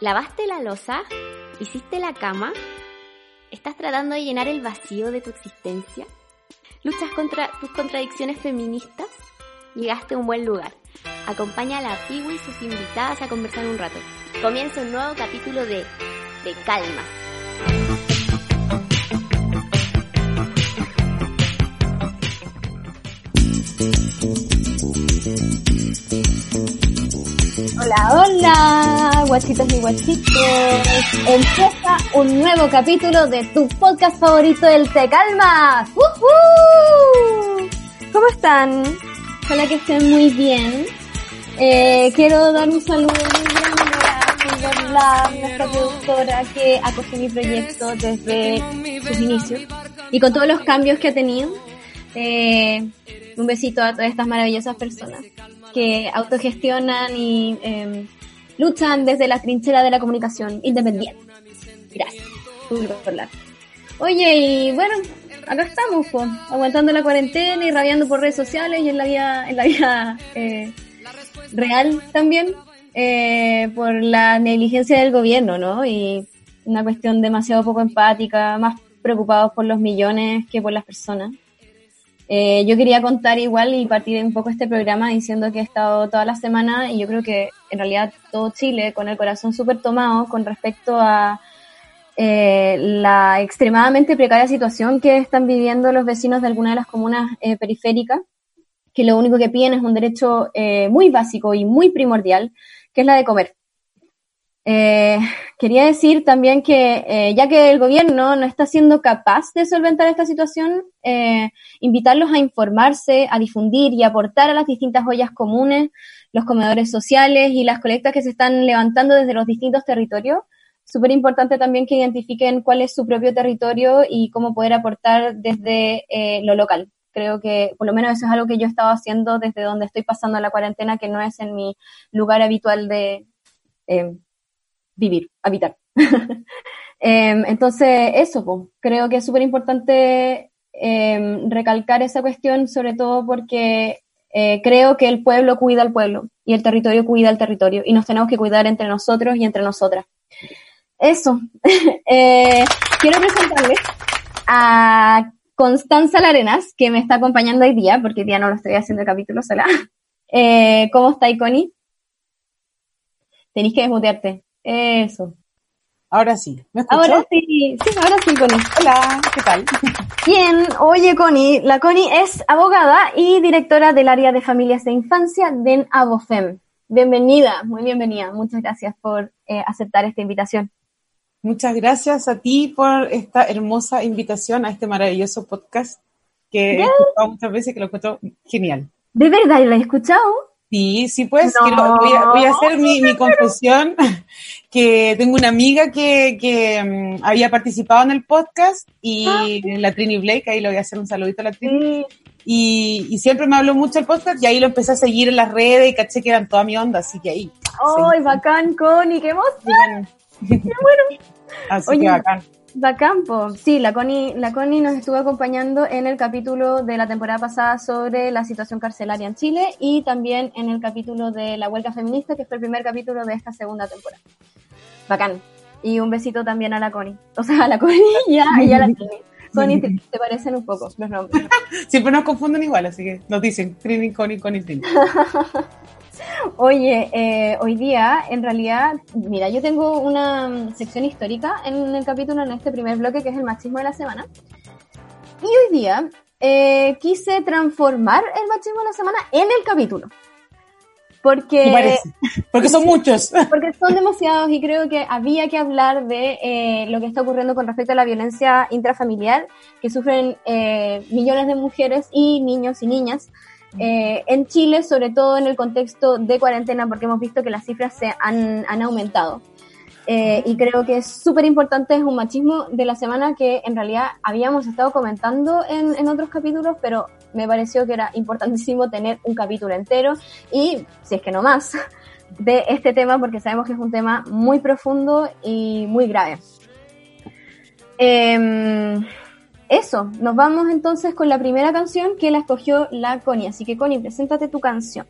¿Lavaste la losa? ¿Hiciste la cama? ¿Estás tratando de llenar el vacío de tu existencia? ¿Luchas contra tus contradicciones feministas? Llegaste a un buen lugar. Acompaña a la Piwi y sus invitadas a conversar un rato. Comienza un nuevo capítulo de De Calmas. Hola, hola, guachitos y guachitos. Empieza un nuevo capítulo de tu podcast favorito, el Te Calmas. ¡Woohoo! ¿Cómo están? Ojalá que estén muy bien. Eh, quiero dar un saludo muy grande a nuestra productora que acoge mi proyecto desde sus inicios y con todos los cambios que ha tenido. Eh, un besito a todas estas maravillosas personas que autogestionan y eh, luchan desde la trinchera de la comunicación independiente. Gracias. Oye, y bueno, acá estamos, pues, aguantando la cuarentena y rabiando por redes sociales y en la vida, en la vida eh, real también, eh, por la negligencia del gobierno, ¿no? Y una cuestión demasiado poco empática, más preocupados por los millones que por las personas. Eh, yo quería contar igual y partir un poco este programa diciendo que he estado toda la semana y yo creo que en realidad todo Chile con el corazón súper tomado con respecto a eh, la extremadamente precaria situación que están viviendo los vecinos de algunas de las comunas eh, periféricas, que lo único que piden es un derecho eh, muy básico y muy primordial, que es la de comer. Eh, quería decir también que eh, ya que el gobierno no está siendo capaz de solventar esta situación, eh, invitarlos a informarse, a difundir y aportar a las distintas ollas comunes, los comedores sociales y las colectas que se están levantando desde los distintos territorios. Súper importante también que identifiquen cuál es su propio territorio y cómo poder aportar desde eh, lo local. Creo que por lo menos eso es algo que yo he estado haciendo desde donde estoy pasando la cuarentena, que no es en mi lugar habitual de, eh, vivir, habitar. eh, entonces, eso, pues, creo que es súper importante eh, recalcar esa cuestión, sobre todo porque eh, creo que el pueblo cuida al pueblo y el territorio cuida al territorio y nos tenemos que cuidar entre nosotros y entre nosotras. Eso. eh, quiero presentarles a Constanza Larenas, que me está acompañando hoy día, porque hoy día no lo estoy haciendo el capítulo sola. Eh, ¿Cómo está, Connie? Tenéis que desmutearte. Eso. Ahora sí. Ahora sí, sí, ahora sí, Connie. Hola, ¿qué tal? Bien, oye, Connie, la Connie es abogada y directora del área de familias e infancia de Abofem. Bienvenida, muy bienvenida. Muchas gracias por eh, aceptar esta invitación. Muchas gracias a ti por esta hermosa invitación a este maravilloso podcast que he escuchado muchas veces y que lo encuentro genial. ¿De verdad lo has escuchado? Sí, sí, pues No. quiero- voy, a, voy a hacer mi, mi confesión, que tengo una amiga que, que mm, había participado en el podcast y la Trini Blake, ahí le voy a hacer un saludito a la Trini, Sí. y, y siempre me habló mucho el podcast y ahí lo empecé a seguir en las redes y caché que eran toda mi onda, así que ahí. ¡Ay, bacán, Connie! ¡Qué emoción! Bien. Así Oye, que bacán. Bacán, po. Sí, la Connie, la Connie nos estuvo acompañando en el capítulo de la temporada pasada sobre la situación carcelaria en Chile y también en el capítulo de la huelga feminista, que fue el primer capítulo de esta segunda temporada. Bacán. Y un besito también a la Connie. O sea, a la Connie y a, y a la Trini. Connie, te, te parecen un poco los nombres. Siempre nos confunden igual, así que nos dicen Trini, Connie, Connie, Trini. Oye, eh, hoy día, en realidad, mira, yo tengo una sección histórica en el capítulo, en este primer bloque, que es el machismo de la semana. Y hoy día eh, quise transformar el machismo de la semana en el capítulo. Porque. Porque son muchos. porque son demasiados y creo que había que hablar de eh, lo que está ocurriendo con respecto a la violencia intrafamiliar que sufren eh, millones de mujeres y niños y niñas eh, en Chile, sobre todo en el contexto de cuarentena, porque hemos visto que las cifras se han, han aumentado. Eh, y creo que es súper importante, es un machismo de la semana que en realidad habíamos estado comentando en, en otros capítulos, pero me pareció que era importantísimo tener un capítulo entero y, si es que no más, de este tema porque sabemos que es un tema muy profundo y muy grave. Em, eso, nos vamos entonces con la primera canción que la escogió la Connie. Así que Connie, preséntate tu canción.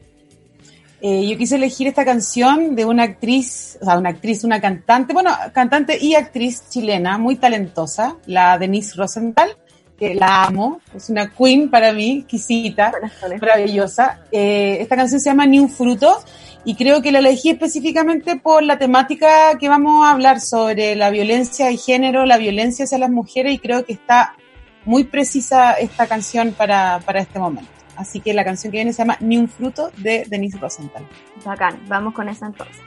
Eh, yo quise elegir esta canción de una actriz, o sea, una actriz, una cantante, bueno, cantante y actriz chilena, muy talentosa, la Denise Rosenthal, que la amo, es una queen para mí, exquisita, maravillosa. Eh, esta canción se llama Ni un fruto y creo que la elegí específicamente por la temática que vamos a hablar sobre la violencia de género, la violencia hacia las mujeres y creo que está muy precisa esta canción para, para este momento. Así que la canción que viene se llama Ni un fruto de Denise Rosenthal. Bacán, vamos con esa entonces.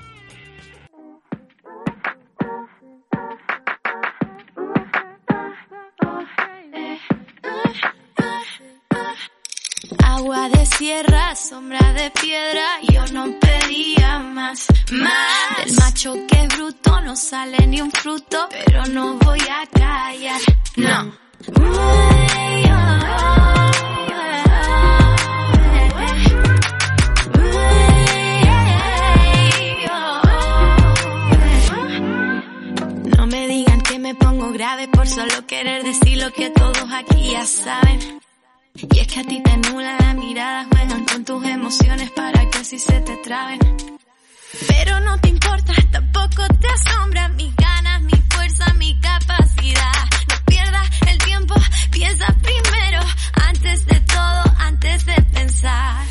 Agua de sierra, sombra de piedra, yo no pedía más, más. Del macho que es bruto no sale ni un fruto, pero no voy a callar, no. No me digan que me pongo grave por solo querer decir lo que todos aquí ya saben. Y es que a ti te nula la mirada, juegan con tus emociones para que así se te traben. Pero no te importa, tampoco te asombra mis ganas, mi fuerza, mi capacidad. Piensa primero, antes de todo, antes de pensar.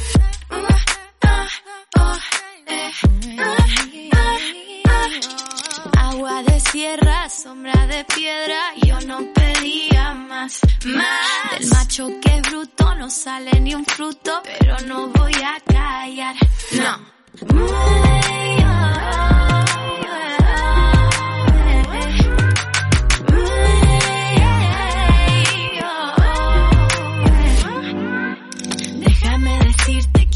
Agua de sierra, sombra de piedra, yo no pedía más, más. Del macho que es bruto no sale ni un fruto, pero no voy a callar, no. Déjame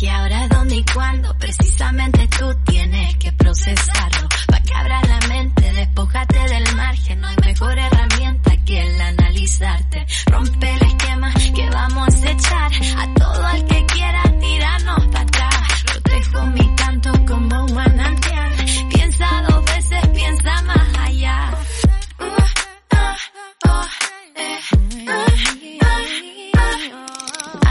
que ahora, dónde y cuándo, precisamente tú tienes que procesarlo. Pa' que abra la mente, despójate del margen, no hay mejor herramienta que el analizarte. Rompe el esquema que vamos a echar a todo el que quiera tirarnos para atrás. Protejo mi canto como un manantial. Piensa dos veces, piensa más allá.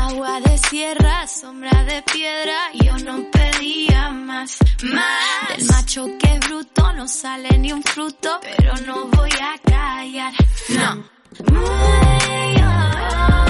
Agua de sierra, sombra de piedra, yo no pedía más, más. Del macho que es bruto no sale ni un fruto, pero no voy a callar, no. Ya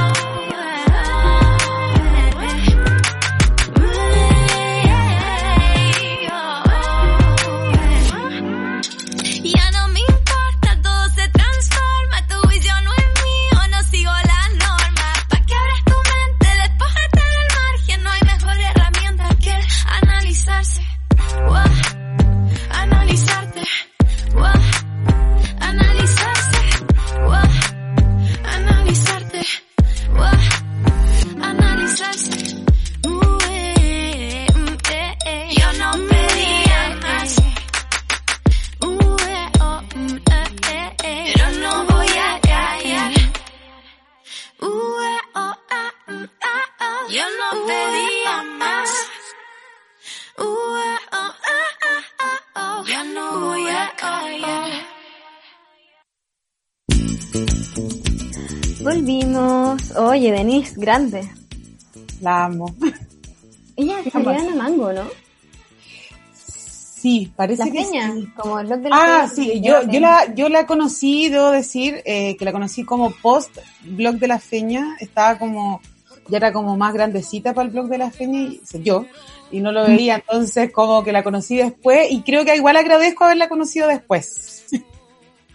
pedía más. Uh, eh, oh, ah, ah, ah, oh. Ya no voy a callar. Volvimos. Oye, Denise, grande. La amo. Ella es Adriana Mango, ¿no? Sí, parece La que peña, sí. como el blog de la Ah, sí, yo, la yo, la, yo la conocí, debo decir, eh, que la conocí como post blog de la feña, estaba como, ya era como más grandecita para el blog de la feña, y, o sea, yo, y no lo veía, entonces como que la conocí después, y creo que igual agradezco haberla conocido después.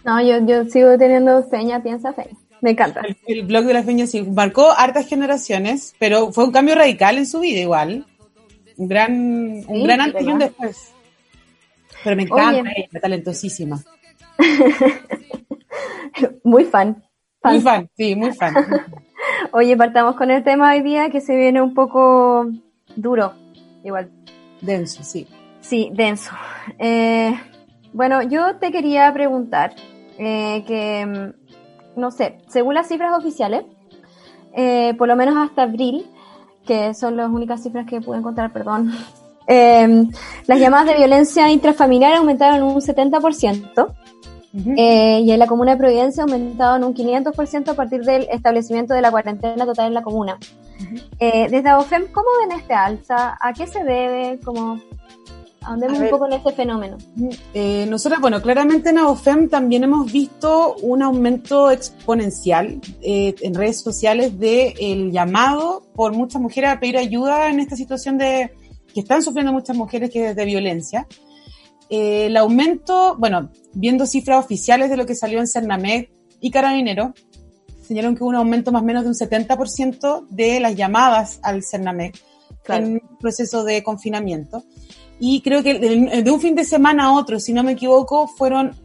No, yo, yo sigo teniendo feña, piensa feña. Me encanta. El, el blog de la feña sí, marcó hartas generaciones, pero fue un cambio radical en su vida igual. Un gran, un Sí, gran antes y un después. Pero me encanta Oye. ella, talentosísima. Muy fan. fan. Muy fan, sí, muy fan. Oye, partamos con el tema hoy día que se viene un poco duro. Igual. Denso, sí. Sí, denso. Eh, bueno, yo te quería preguntar eh, que, mm, no sé, según las cifras oficiales, eh, por lo menos hasta abril, que son las únicas cifras que pude encontrar, perdón, eh, las llamadas de violencia intrafamiliar aumentaron un 70%. Eh, y en la comuna de Providencia ha aumentado en un 500% a partir del establecimiento de la cuarentena total en la comuna. Eh, desde AOFEM, ¿cómo ven este alza? ¿A qué se debe? ¿Cómo, Andemos un poco en este fenómeno. Eh, nosotros, bueno, claramente en AOFEM también hemos visto un aumento exponencial eh, en redes sociales del el llamado por muchas mujeres a pedir ayuda en esta situación de que están sufriendo muchas mujeres que es de violencia. Eh, el aumento, bueno, viendo cifras oficiales de lo que salió en Cernamec y Carabinero, señalaron que hubo un aumento más o menos de un 70% de las llamadas al Cernamec en proceso de confinamiento. Y creo que de, un fin de semana a otro, si no me equivoco, fueron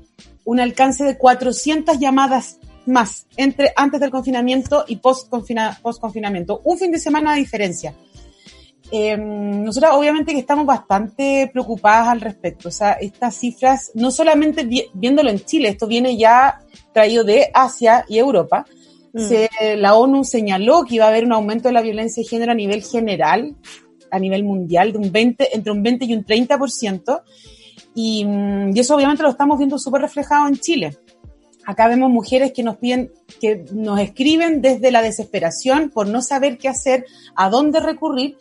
un alcance de 400 llamadas más entre antes del confinamiento y post, post confinamiento. Un fin de semana de diferencia. Eh, nosotros obviamente que estamos bastante preocupadas al respecto. O sea, estas cifras, no solamente viéndolo en Chile, esto viene ya traído de Asia y Europa. Mm. Se, la ONU señaló que iba a haber un aumento de la violencia de género a nivel general a nivel mundial de un 20, entre un 20 y un 30%. Y, mm, y eso obviamente lo estamos viendo súper reflejado en Chile. Acá vemos mujeres que nos piden, que nos escriben desde la desesperación por no saber qué hacer, a dónde recurrir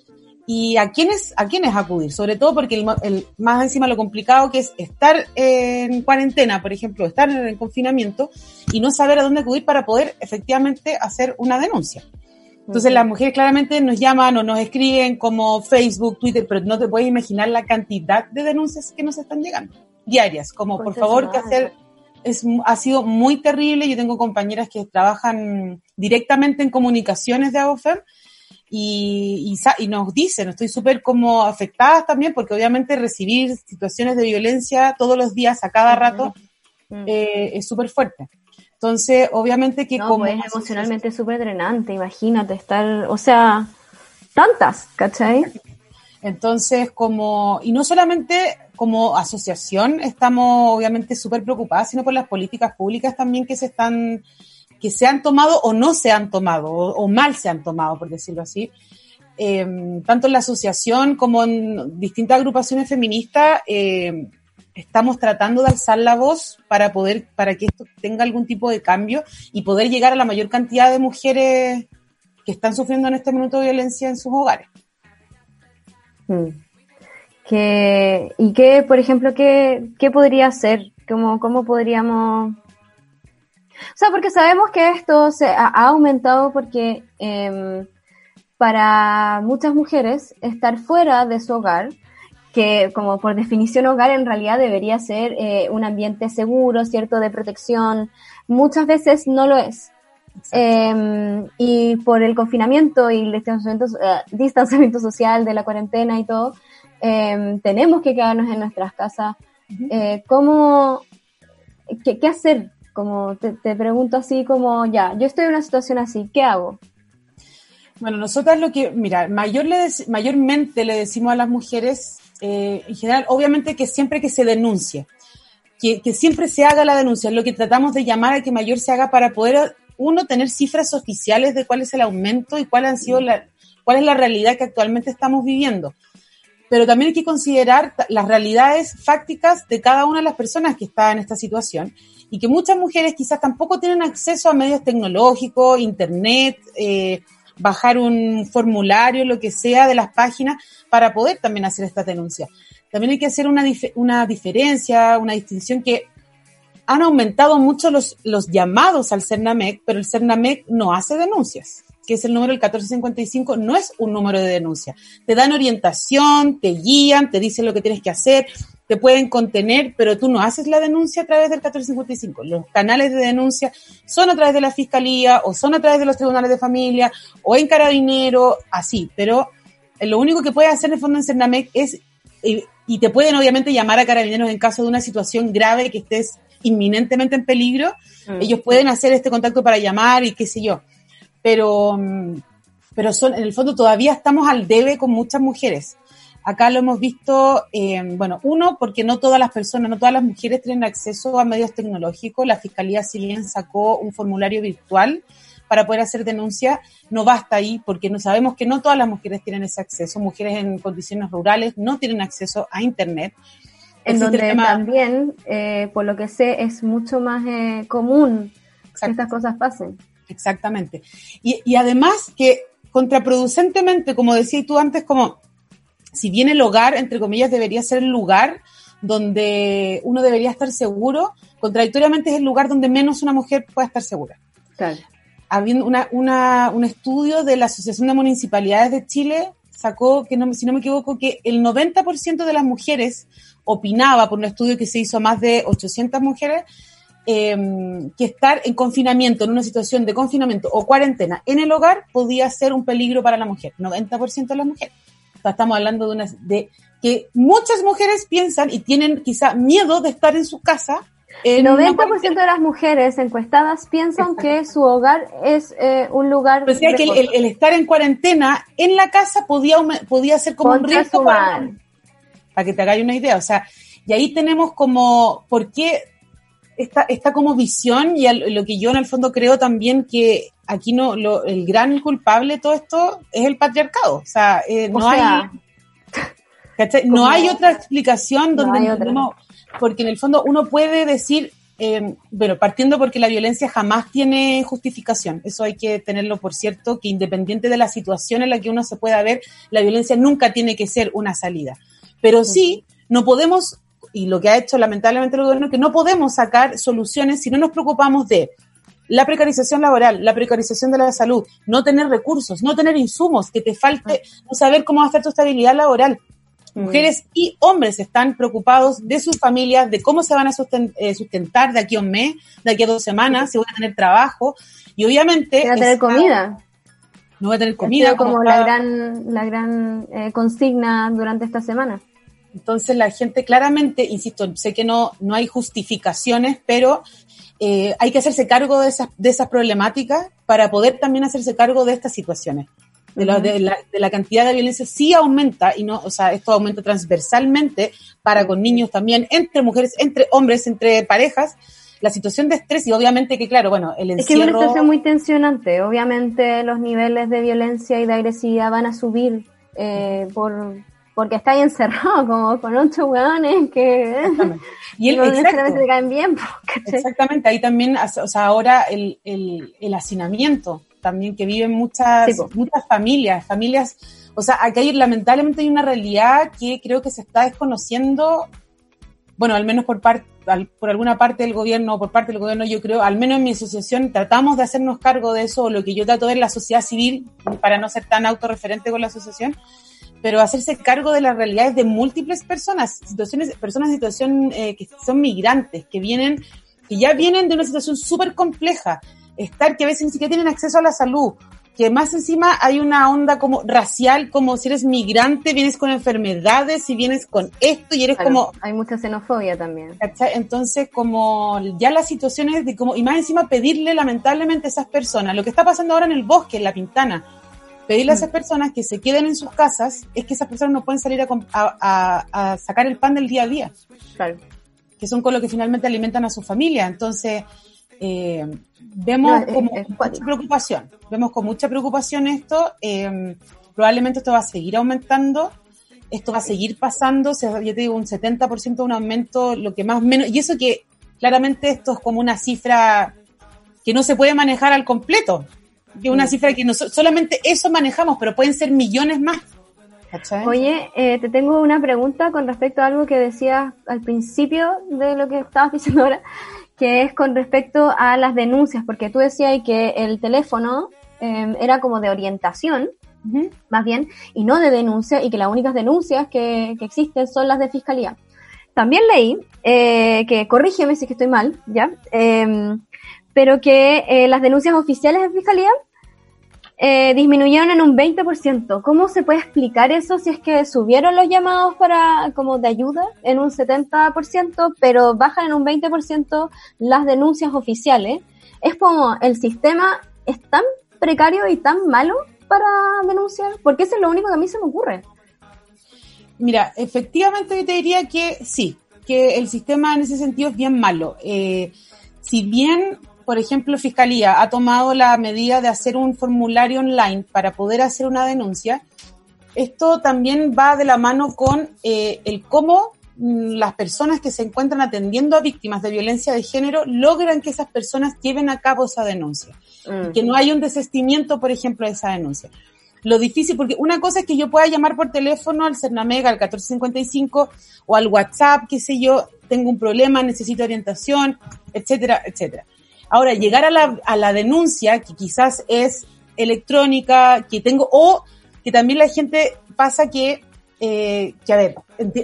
y a quiénes, a quiénes acudir. Sobre todo porque el, más encima lo complicado que es estar en cuarentena, por ejemplo, estar en el confinamiento y no saber a dónde acudir para poder efectivamente hacer una denuncia. Entonces las mujeres claramente nos llaman o nos escriben como Facebook, Twitter, pero no te puedes imaginar la cantidad de denuncias que nos están llegando diarias, como por favor que hacer es, ha sido muy terrible. Yo tengo compañeras que trabajan directamente en comunicaciones de AOFEM y, y, nos dicen, estoy súper como afectadas también porque obviamente recibir situaciones de violencia todos los días, a cada rato, eh, es súper fuerte. Entonces, obviamente que como... Pues es emocionalmente súper drenante, imagínate estar, o sea, tantas, ¿cachai? Entonces, como, y no solamente como asociación estamos obviamente súper preocupadas, sino por las políticas públicas también que se están, que se han tomado o no se han tomado, o, mal se han tomado, por decirlo así. Em, tanto en la asociación como en distintas agrupaciones feministas, eh, estamos tratando de alzar la voz para poder, para que esto tenga algún tipo de cambio y poder llegar a la mayor cantidad de mujeres que están sufriendo en este minuto violencia en sus hogares. Mm. ¿Y qué, por ejemplo, qué, qué podría ser? ¿Cómo, ¿Cómo podríamos...? O sea, porque sabemos que esto se ha, aumentado porque em, para muchas mujeres estar fuera de su hogar que como por definición hogar en realidad debería ser eh, un ambiente seguro, cierto, de protección, muchas veces no lo es. Em, y por el confinamiento y el distanciamiento, eh, distanciamiento, social de la cuarentena y todo, em, tenemos que quedarnos en nuestras casas. Eh, ¿Cómo, qué, hacer? Como te, te, pregunto así como, ya, yo estoy en una situación así, ¿qué hago? Bueno, nosotras lo que, mira, mayor le mayormente le decimos a las mujeres eh, en general, obviamente que siempre que se denuncie, que, siempre se haga la denuncia, es lo que tratamos de llamar a que mayor se haga para poder, uno, tener cifras oficiales de cuál es el aumento y cuál, han sido la, cuál es la realidad que actualmente estamos viviendo. Pero también hay que considerar las realidades fácticas de cada una de las personas que está en esta situación y que muchas mujeres quizás tampoco tienen acceso a medios tecnológicos, internet, eh, bajar un formulario, lo que sea, de las páginas para poder también hacer esta denuncia. También hay que hacer una, una diferencia, una distinción que han aumentado mucho los, los llamados al CERNAMEC, pero el CERNAMEC no hace denuncias, que es el número del 1455, no es un número de denuncia. Te dan orientación, te guían, te dicen lo que tienes que hacer, te pueden contener, pero tú no haces la denuncia a través del 1455. Los canales de denuncia son a través de la fiscalía o son a través de los tribunales de familia o en carabinero, así, pero lo único que puede hacer en el fondo en Cernamec es, eh, y te pueden obviamente llamar a carabineros en caso de una situación grave que estés inminentemente en peligro, mm. ellos pueden hacer este contacto para llamar y qué sé yo. Pero, mm, pero son, en el fondo todavía estamos al debe con muchas mujeres. Acá lo hemos visto, eh, bueno, uno, porque no todas las personas, no todas las mujeres tienen acceso a medios tecnológicos. La Fiscalía, si bien sacó un formulario virtual para poder hacer denuncia, no basta ahí, porque no sabemos que no todas las mujeres tienen ese acceso. Mujeres en condiciones rurales no tienen acceso a Internet. En Existe donde tema- también, eh, por lo que sé, es mucho más eh, común que estas cosas pasen. Exactamente. Y, y además que contraproducentemente, como decías tú antes, como si bien el hogar, entre comillas, debería ser el lugar donde uno debería estar seguro, contradictoriamente es el lugar donde menos una mujer puede estar segura. Claro. Habiendo una, una, un estudio de la Asociación de Municipalidades de Chile sacó, que no, si no me equivoco, que el 90% de las mujeres opinaba, por un estudio que se hizo a más de 800 mujeres, eh, que estar en confinamiento, en una situación de confinamiento o cuarentena en el hogar podía ser un peligro para la mujer, 90% de las mujeres. O sea, estamos hablando de, una, de que muchas mujeres piensan y tienen quizá miedo de estar en su casa. El una 90% cuarentena. de las mujeres encuestadas piensan que su hogar es eh, un lugar Pero decía que el, reposo. el- el estar en cuarentena en la casa podía, podía ser como un riesgo para, para que te hagáis una idea. O sea, y ahí tenemos como, ¿por qué esta, esta como visión y al- lo que yo en el fondo creo también que aquí no, lo, el gran culpable de todo esto es el patriarcado. O sea, eh, O no sea, hay, no hay otra explicación No donde otra. uno, porque en el fondo uno puede decir, eh, bueno, partiendo porque la violencia jamás tiene justificación, eso hay que tenerlo por cierto, que independiente de la situación en la que uno se pueda ver, la violencia nunca tiene que ser una salida. Pero sí, no podemos, y lo que ha hecho lamentablemente el gobierno, que no podemos sacar soluciones si no nos preocupamos de la precarización laboral, la precarización de la salud, no tener recursos, no tener insumos, que te falte, no saber cómo va a estar tu estabilidad laboral. Mm. Mujeres y hombres están preocupados de sus familias, de cómo se van a eh, sustentar de aquí a un mes, de aquí a dos semanas, si van a tener trabajo. Y obviamente... Van a tener comida. No voy a tener Ha comida. sido como como la gran, la gran eh, consigna durante esta semana. Entonces la gente claramente, insisto, sé que no, no hay justificaciones, pero eh, hay que hacerse cargo de esas, de esas problemáticas para poder también hacerse cargo de estas situaciones. De, la, de, la, de la cantidad de violencia sí aumenta, y no, o sea, esto aumenta transversalmente para con niños también, entre mujeres, entre hombres, entre parejas, la situación de estrés y obviamente que, claro, bueno, el Es que es una encierro... situación muy tensionante. Obviamente los niveles de violencia y de agresividad van a subir eh, por porque está ahí encerrado como con ocho hueones que. Y el, necesariamente te caen bien. Exactamente, ahí también, o sea, ahora el, el, el hacinamiento también que viven muchas, Sí, muchas familias, familias, o sea, acá hay, lamentablemente hay una realidad que creo que se está desconociendo, bueno, al menos por parte, por alguna parte del gobierno, o por parte del gobierno, yo creo, al menos en mi asociación, tratamos de hacernos cargo de eso, o lo que yo trato de la sociedad civil, para no ser tan autorreferente con la asociación, pero hacerse cargo de las realidades de múltiples personas, situaciones, personas en situación eh, que son migrantes, que vienen, que ya vienen de una situación súper compleja, estar que a veces ni siquiera tienen acceso a la salud, que más encima hay una onda como racial, como si eres migrante, vienes con enfermedades y vienes con esto y eres Claro, como, hay mucha xenofobia también. ¿cachai? Entonces, como ya las situaciones de como, y más encima pedirle lamentablemente a esas personas, lo que está pasando ahora en el bosque, en la pintana, pedirle a esas personas que se queden en sus casas, es que esas personas no pueden salir a, a- a- a sacar el pan del día a día, Claro. que son con lo que finalmente alimentan a su familia. Entonces, eh, vemos No, es- como es con cuático. mucha preocupación, vemos con mucha preocupación esto, eh, probablemente esto va a seguir aumentando, esto va a seguir pasando, yo te digo un 70% de un aumento, lo que más o menos, y eso que claramente esto es como una cifra que no se puede manejar al completo, es una cifra que no, solamente eso manejamos, pero pueden ser millones más. ¿cachai? Oye, eh, te tengo una pregunta con respecto a algo que decías al principio de lo que estabas diciendo ahora, que es con respecto a las denuncias, porque tú decías que el teléfono eh, era como de orientación, más bien, y no de denuncia, y que las únicas denuncias que, que existen son las de fiscalía. También leí, eh, que corrígeme si es que estoy mal, ¿ya? Pero que eh, las denuncias oficiales de fiscalía eh, disminuyeron en un 20%. ¿Cómo se puede explicar eso si es que subieron los llamados para como de ayuda en un 70%, pero bajan en un 20% las denuncias oficiales? Es como el sistema es tan precario y tan malo para denunciar, porque eso es lo único que a mí se me ocurre. Mira, efectivamente yo te diría que sí, que el sistema en ese sentido es bien malo. Eh, si bien, por ejemplo, Fiscalía ha tomado la medida de hacer un formulario online para poder hacer una denuncia, esto también va de la mano con eh, el cómo mm, las personas que se encuentran atendiendo a víctimas de violencia de género logran que esas personas lleven a cabo esa denuncia. Mm. Que no haya un desestimiento, por ejemplo, de esa denuncia. Lo difícil, porque una cosa es que yo pueda llamar por teléfono al Cernamega, al 1455, o al WhatsApp, qué sé yo, tengo un problema, necesito orientación, etcétera, etcétera. Ahora, llegar a la, a la denuncia, que quizás es electrónica, que tengo, o que también la gente pasa que, eh, que a ver,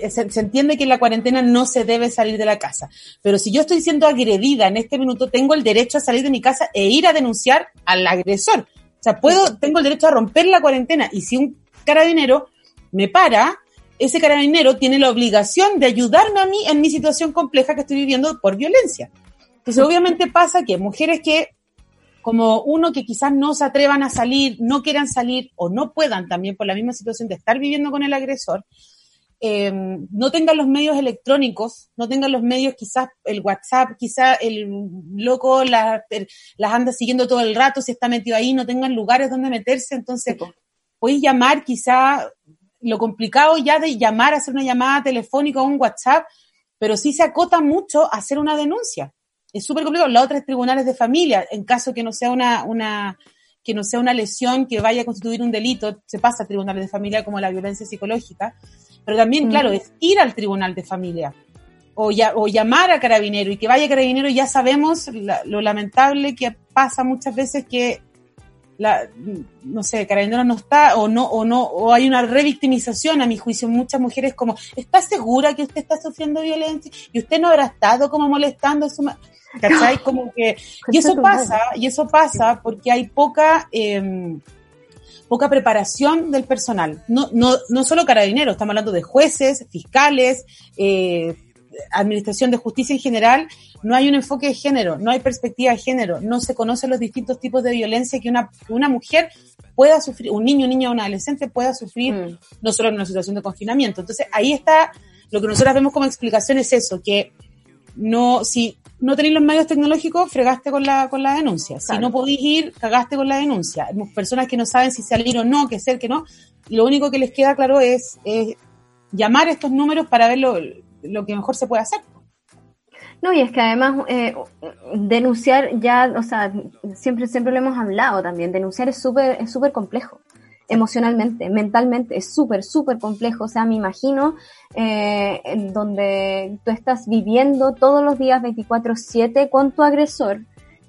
se, se entiende que en la cuarentena no se debe salir de la casa, pero si yo estoy siendo agredida en este minuto, tengo el derecho a salir de mi casa e ir a denunciar al agresor. O sea, puedo, tengo el derecho a romper la cuarentena y si un carabinero me para, ese carabinero tiene la obligación de ayudarme a mí en mi situación compleja que estoy viviendo por violencia. Entonces, obviamente pasa que mujeres que, como uno que quizás no se atrevan a salir, no quieran salir o no puedan también por la misma situación de estar viviendo con el agresor, eh, no tengan los medios electrónicos, no tengan los medios, quizás el WhatsApp, quizás el loco la- el- las anda siguiendo todo el rato, si está metido ahí, no tengan lugares donde meterse, entonces podéis llamar quizá lo complicado ya de llamar, hacer una llamada telefónica o un WhatsApp, pero sí se acota mucho a hacer una denuncia. Es súper complicado. La otra es tribunales de familia, en caso que no sea una, una, que no sea una lesión que vaya a constituir un delito, se pasa a tribunales de familia como la violencia psicológica. Pero también, Mm. claro, es ir al tribunal de familia o, ya, o llamar a carabinero y que vaya carabinero, ya sabemos la- lo lamentable que pasa muchas veces que la, no sé, carabinero no está o no, o no, o hay una revictimización a mi juicio. Muchas mujeres como, ¿está segura que usted está sufriendo violencia? Y usted no habrá estado como molestando a su ma-?" ¿Cachai? Como que, y eso pasa, y eso pasa porque hay poca, eh, poca preparación del personal. No, no, no solo carabineros, estamos hablando de jueces, fiscales, eh, administración de justicia en general, no hay un enfoque de género, no hay perspectiva de género, no se conocen los distintos tipos de violencia que una, que una mujer pueda sufrir, un niño, niña o un adolescente pueda sufrir, Mm. no solo en una situación de confinamiento. Entonces, ahí está, lo que nosotros vemos como explicación es eso, que no, si no tenéis los medios tecnológicos, fregaste con la, con la denuncia. Si no podéis ir, cagaste con la denuncia. Hay personas que no saben si salir o no, qué ser, qué no. Y lo único que les queda claro es, es llamar a estos números para ver lo, lo que mejor se puede hacer. No, y es que además eh, denunciar ya, o sea, siempre, siempre lo hemos hablado también, denunciar es súper es súper complejo, emocionalmente, mentalmente, es súper, súper complejo. O sea, me imagino eh, en donde tú estás viviendo todos los días 24/7 con tu agresor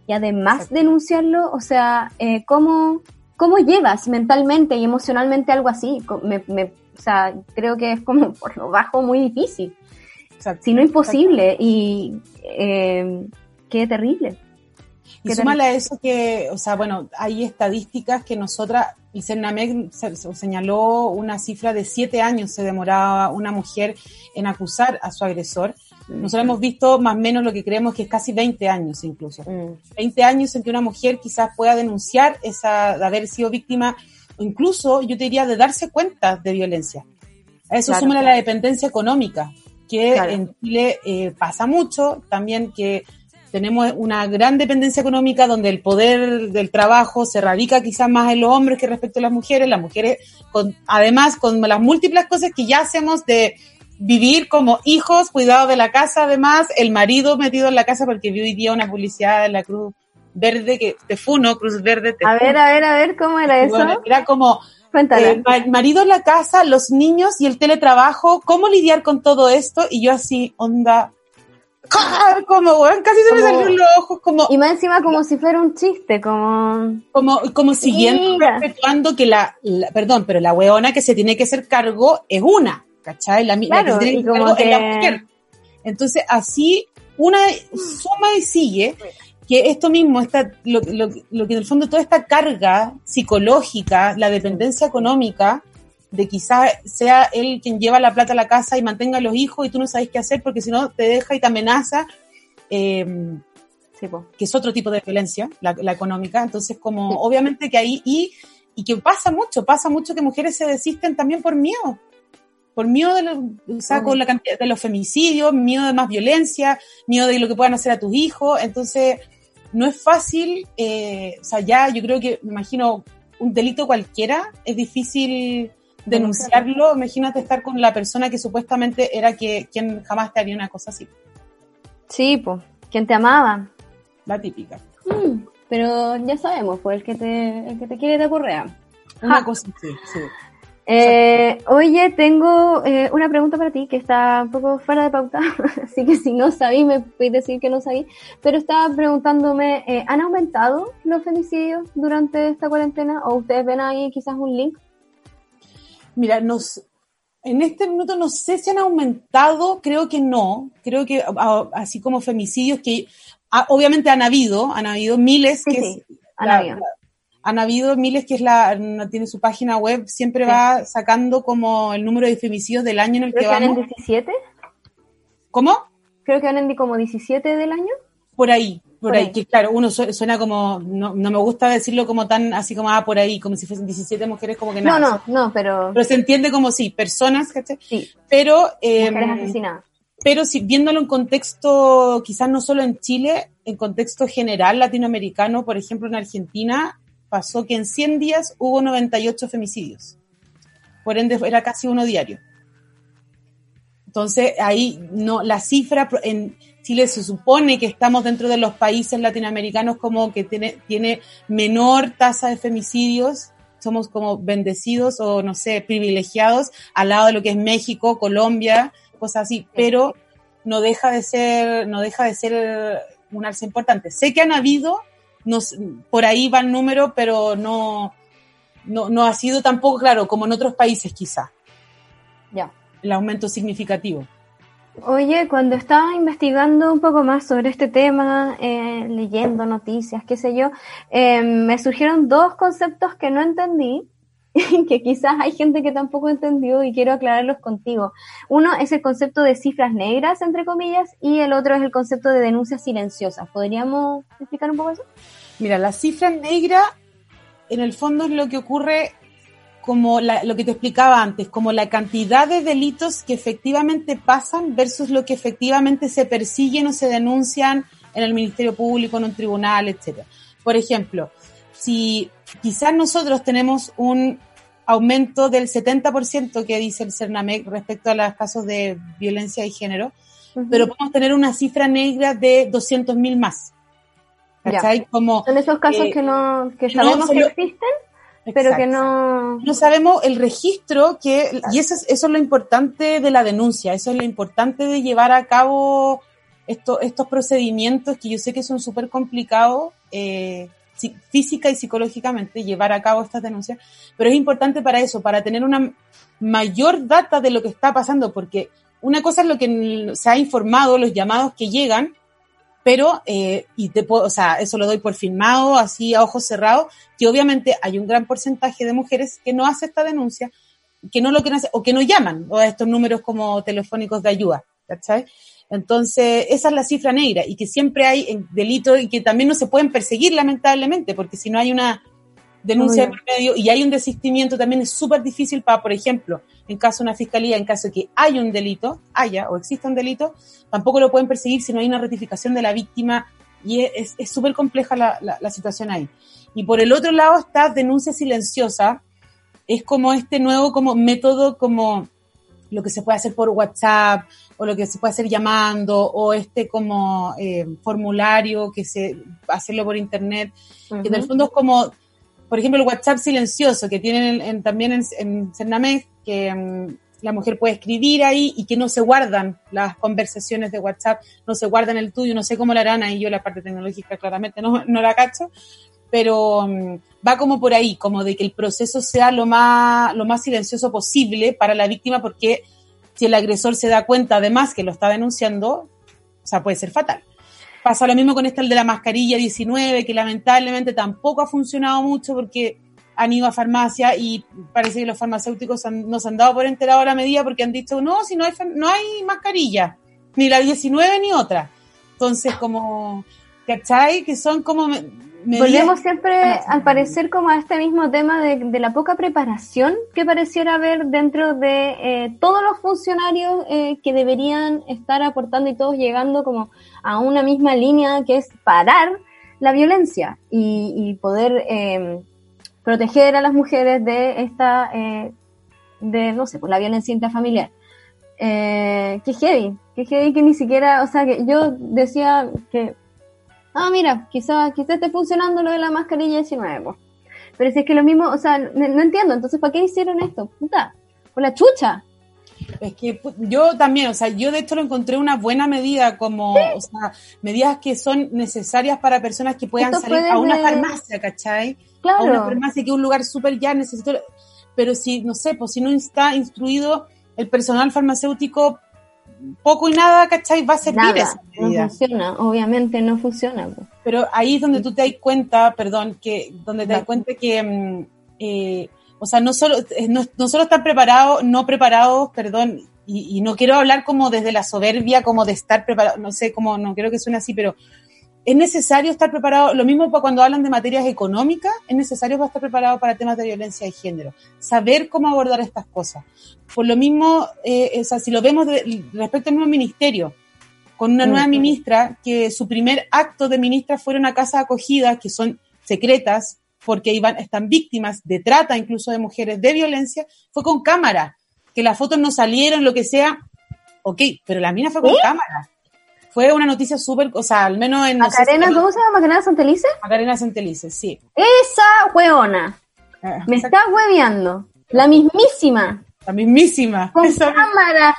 y además denunciarlo, o sea, eh, ¿cómo, ¿cómo llevas mentalmente y emocionalmente algo así? Me, me- o sea, creo que es como por lo bajo muy difícil si no imposible y eh, qué terrible. Y ¿Qué súmale a eso que, o sea, bueno, hay estadísticas que nosotras, el CERNAMEC se- se señaló una cifra de siete años se demoraba una mujer en acusar a su agresor. Nosotros hemos visto más o menos lo que creemos que es casi 20 años incluso. Mm, 20 años en que una mujer quizás pueda denunciar esa, de haber sido víctima, o incluso yo te diría de darse cuenta de violencia. A eso Claro, súmale claro. la dependencia económica, que Claro. en Chile eh, pasa mucho, también que tenemos una gran dependencia económica donde el poder del trabajo se radica quizás más en los hombres que respecto a las mujeres, las mujeres con, además con las múltiples cosas que ya hacemos de vivir como hijos, cuidado de la casa, además, el marido metido en la casa porque vi hoy día una publicidad en la Cruz Verde que te funo, Cruz Verde, te A ver, a ver, a ver, ¿cómo era eso? Bueno, era como Cuéntala. eh, ma- marido en la casa, los niños y el teletrabajo, ¿cómo lidiar con todo esto? Y yo así, onda, ¡ah! como, weón, casi se me salieron los ojos, como, y más encima como si fuera un chiste, como... como, como siguiendo, Mira. perpetuando que la, la- perdón, pero la weona que se tiene que hacer cargo es una, ¿cachai? La, Claro, que se tiene que hacer cargo es la mujer. Entonces, así, una suma y sigue que esto mismo, está, lo, lo, lo que en el fondo toda esta carga psicológica, la dependencia económica, de quizás sea él quien lleva la plata a la casa y mantenga a los hijos y tú no sabes qué hacer porque si no te deja y te amenaza, eh, Sí, po. que es otro tipo de violencia, la, la económica. Entonces, como Sí. obviamente que ahí, y, y que pasa mucho, pasa mucho que mujeres se desisten también por miedo. Por miedo de, lo- o sea, con la cantidad de los femicidios, miedo de más violencia, miedo de lo que puedan hacer a tus hijos. Entonces, no es fácil, eh, o sea, ya yo creo que, me imagino, un delito cualquiera es difícil denunciarlo, imagínate estar con la persona que supuestamente era que quien jamás te haría una cosa así. Sí, pues, quien te amaba. La típica. Mm, pero ya sabemos, pues el que te, el que te quiere te aporrea. Una Ja. cosa así, sí. Eh, oye, tengo eh, una pregunta para ti que está un poco fuera de pauta, así que si no sabí, me puedes decir que no sabí, pero estaba preguntándome, eh, ¿han aumentado los femicidios durante esta cuarentena? ¿O ustedes ven ahí quizás un link? Mira, nos, en este minuto no sé si han aumentado, creo que no. Creo que a- así como femicidios que ah, obviamente han habido, han habido miles que sí, han la- habido. la- han habido miles que es la tiene su página web, siempre Sí. va sacando como el número de femicidios del año en el que Creo que en vamos. 17, ¿Cómo? creo que van en como 17 del año. Por ahí, por, Por ahí, ahí. que claro, uno su- suena como, no, no me gusta decirlo como tan, así como, ah, por ahí, como si fuesen 17 mujeres, como que No, nada. no, no, pero Pero se entiende como sí, personas, ¿cachai? sí, Pero, eh, mujeres asesinadas. pero si viéndolo en contexto, quizás no solo en Chile, en contexto general latinoamericano, por ejemplo, en Argentina, pasó que en 100 días hubo 98 femicidios. Por ende, era casi uno diario. Entonces, ahí no, la cifra en Chile se supone que estamos dentro de los países latinoamericanos como que tiene, tiene menor tasa de femicidios, somos como bendecidos o no sé, privilegiados al lado de lo que es México, Colombia, cosas así, pero no deja de ser, no deja de ser un alza importante. Sé que han habido, no sé, por ahí van números, pero no, no, no ha sido tampoco claro, como en otros países quizá, Ya. El aumento significativo. Oye, cuando estaba investigando un poco más sobre este tema, eh, leyendo noticias, qué sé yo, eh, me surgieron dos conceptos que no entendí, que quizás hay gente que tampoco entendió y quiero aclararlos contigo. Uno es el concepto de cifras negras, entre comillas, y el otro es el concepto de denuncias silenciosas. ¿Podríamos explicar un poco eso? Mira, la cifra negra, en el fondo es lo que ocurre como la- lo que te explicaba antes, como la cantidad de delitos que efectivamente pasan versus lo que efectivamente se persiguen o se denuncian en el Ministerio Público, en un tribunal, etcétera. Por ejemplo, si quizás nosotros tenemos un aumento del 70% que dice el CERNAMEC respecto a los casos de violencia de género, pero podemos tener una cifra negra de 200.000 más. Ya. ¿Cachai? Como, Son esos casos Eh, que no, que no, sabemos solo- que existen, pero que no... no sabemos el registro que y eso es, eso es lo importante de la denuncia eso es lo importante de llevar a cabo esto, estos procedimientos que yo sé que son súper complicados eh, física y psicológicamente llevar a cabo estas denuncias pero es importante para eso para tener una mayor data de lo que está pasando porque una cosa es lo que se ha informado los llamados que llegan pero, eh, y te puedo, o sea, eso lo doy por firmado, así a ojos cerrados, que obviamente hay un gran porcentaje de mujeres que no hace esta denuncia, que no lo quieren hacer, o que no llaman a estos números como telefónicos de ayuda, ¿cachai? Entonces, esa es la cifra negra, y que siempre hay eh, delitos y que también no se pueden perseguir, lamentablemente, porque si no hay una denuncia de Obvio. por medio y hay un desistimiento, también es súper difícil para, por ejemplo, en caso de una fiscalía, en caso de que haya un delito, haya o exista un delito, tampoco lo pueden perseguir si no hay una ratificación de la víctima y es súper compleja la, la, la situación ahí. Y por el otro lado está denuncia silenciosa, es como este nuevo como método como lo que se puede hacer por WhatsApp o lo que se puede hacer llamando o este como eh, formulario que se hacerlo por internet que en el fondo es como, por ejemplo, el WhatsApp silencioso que tienen en- en- también en, en que mm, la mujer puede escribir ahí y que no se guardan las conversaciones de WhatsApp, no se guardan el tuyo, no sé cómo lo harán ahí, yo la parte tecnológica claramente no, no la cacho, pero mm, va como por ahí, como de que el proceso sea lo más, lo más silencioso posible para la víctima, porque si el agresor se da cuenta además que lo está denunciando, o sea, puede ser fatal. Pasa lo mismo con esta el de la mascarilla 19, que lamentablemente tampoco ha funcionado mucho porque han ido a farmacia y parece que los farmacéuticos han- no se han dado por enterado la medida porque han dicho, no, si no hay, no hay mascarilla, ni la 19 ni otra. Entonces, como, ¿cachai? Que son como me- Volvemos siempre, al parecer, como a este mismo tema de, de la poca preparación que pareciera haber dentro de eh, todos los funcionarios eh, que deberían estar aportando y todos llegando como a una misma línea que es parar la violencia y, y poder eh, proteger a las mujeres de esta eh, de, no sé, por la violencia intrafamiliar. Eh, que heavy, que heavy que ni siquiera, o sea, que yo decía que, ah, mira, quizá, quizá esté funcionando lo de la mascarilla 19, pues. Pero si es que lo mismo, o sea, no, no entiendo, entonces, ¿para qué hicieron esto? Puta, por la chucha. Es que yo también, o sea, yo de hecho lo encontré una buena medida, como, o sea, medidas que son necesarias para personas que puedan Esto salir a una farmacia, ¿cachai? A una Claro. farmacia que es un lugar súper ya necesito, pero si, no sé, pues si no está instruido el personal farmacéutico, poco y nada, ¿cachai? Va a servir Nada, esa no funciona, obviamente no funciona. pues. Pero ahí es donde tú te das cuenta, perdón, que donde te das cuenta que, mm, eh, o sea, no solo, eh, no, no solo están preparados, no preparados, perdón, y, y no quiero hablar como desde la soberbia, como de estar preparado, no sé, como no quiero que suene así, pero es necesario estar preparado, lo mismo para cuando hablan de materias económicas, es necesario estar preparado para temas de violencia de género, saber cómo abordar estas cosas. Por lo mismo, eh, o sea, si lo vemos de- respecto al nuevo ministerio, con una nueva Ujú. ministra que su primer acto de ministra fueron a casa de acogida, que son secretas, porque iban, están víctimas de trata incluso de mujeres, de violencia, fue con cámara, que las fotos no salieron, lo que sea, ok, pero la mina fue con cámara. Fue una noticia súper, o sea, al menos en... no sé si- Macarena, ¿cómo se llama Macarena Santelice? Macarena Santelices, sí. Esa hueona, Ah, me está hueveando. La mismísima, La mismísima. con Esa- cámara.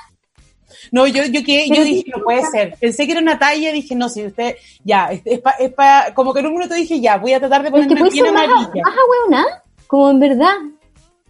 No, yo, yo, que, yo dije, no puede ser. Pensé que era una talla, dije, no, si usted, ya, es, es pa- es pa- como que en un minuto dije, ya, voy a tratar de Es que ponerme bien amarilla. más ahueona, como en verdad.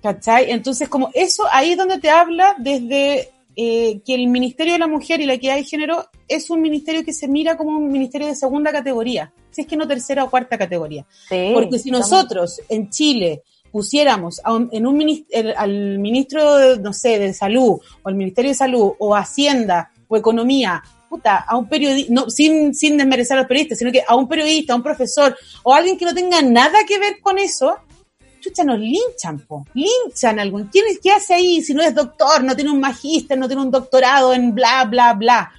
¿Cachai? Entonces, como eso, ahí es donde te habla desde eh, que el Ministerio de la Mujer y la Equidad de Género es un ministerio que se mira como un ministerio de segunda categoría, si es que no tercera o cuarta categoría. Sí, Porque si nosotros en Chile pusiéramos a un- en un el- al ministro, de, no sé, de Salud, o al Ministerio de Salud, o Hacienda, o Economía, puta, a un periodista, no, sin, sin desmerecer a los periodistas, sino que a un periodista, a un profesor, o a alguien que no tenga nada que ver con eso, chucha, nos linchan, po. Linchan algún. ¿Quién es, qué hace ahí si no es doctor, no tiene un magíster, no tiene un doctorado en bla, bla, bla?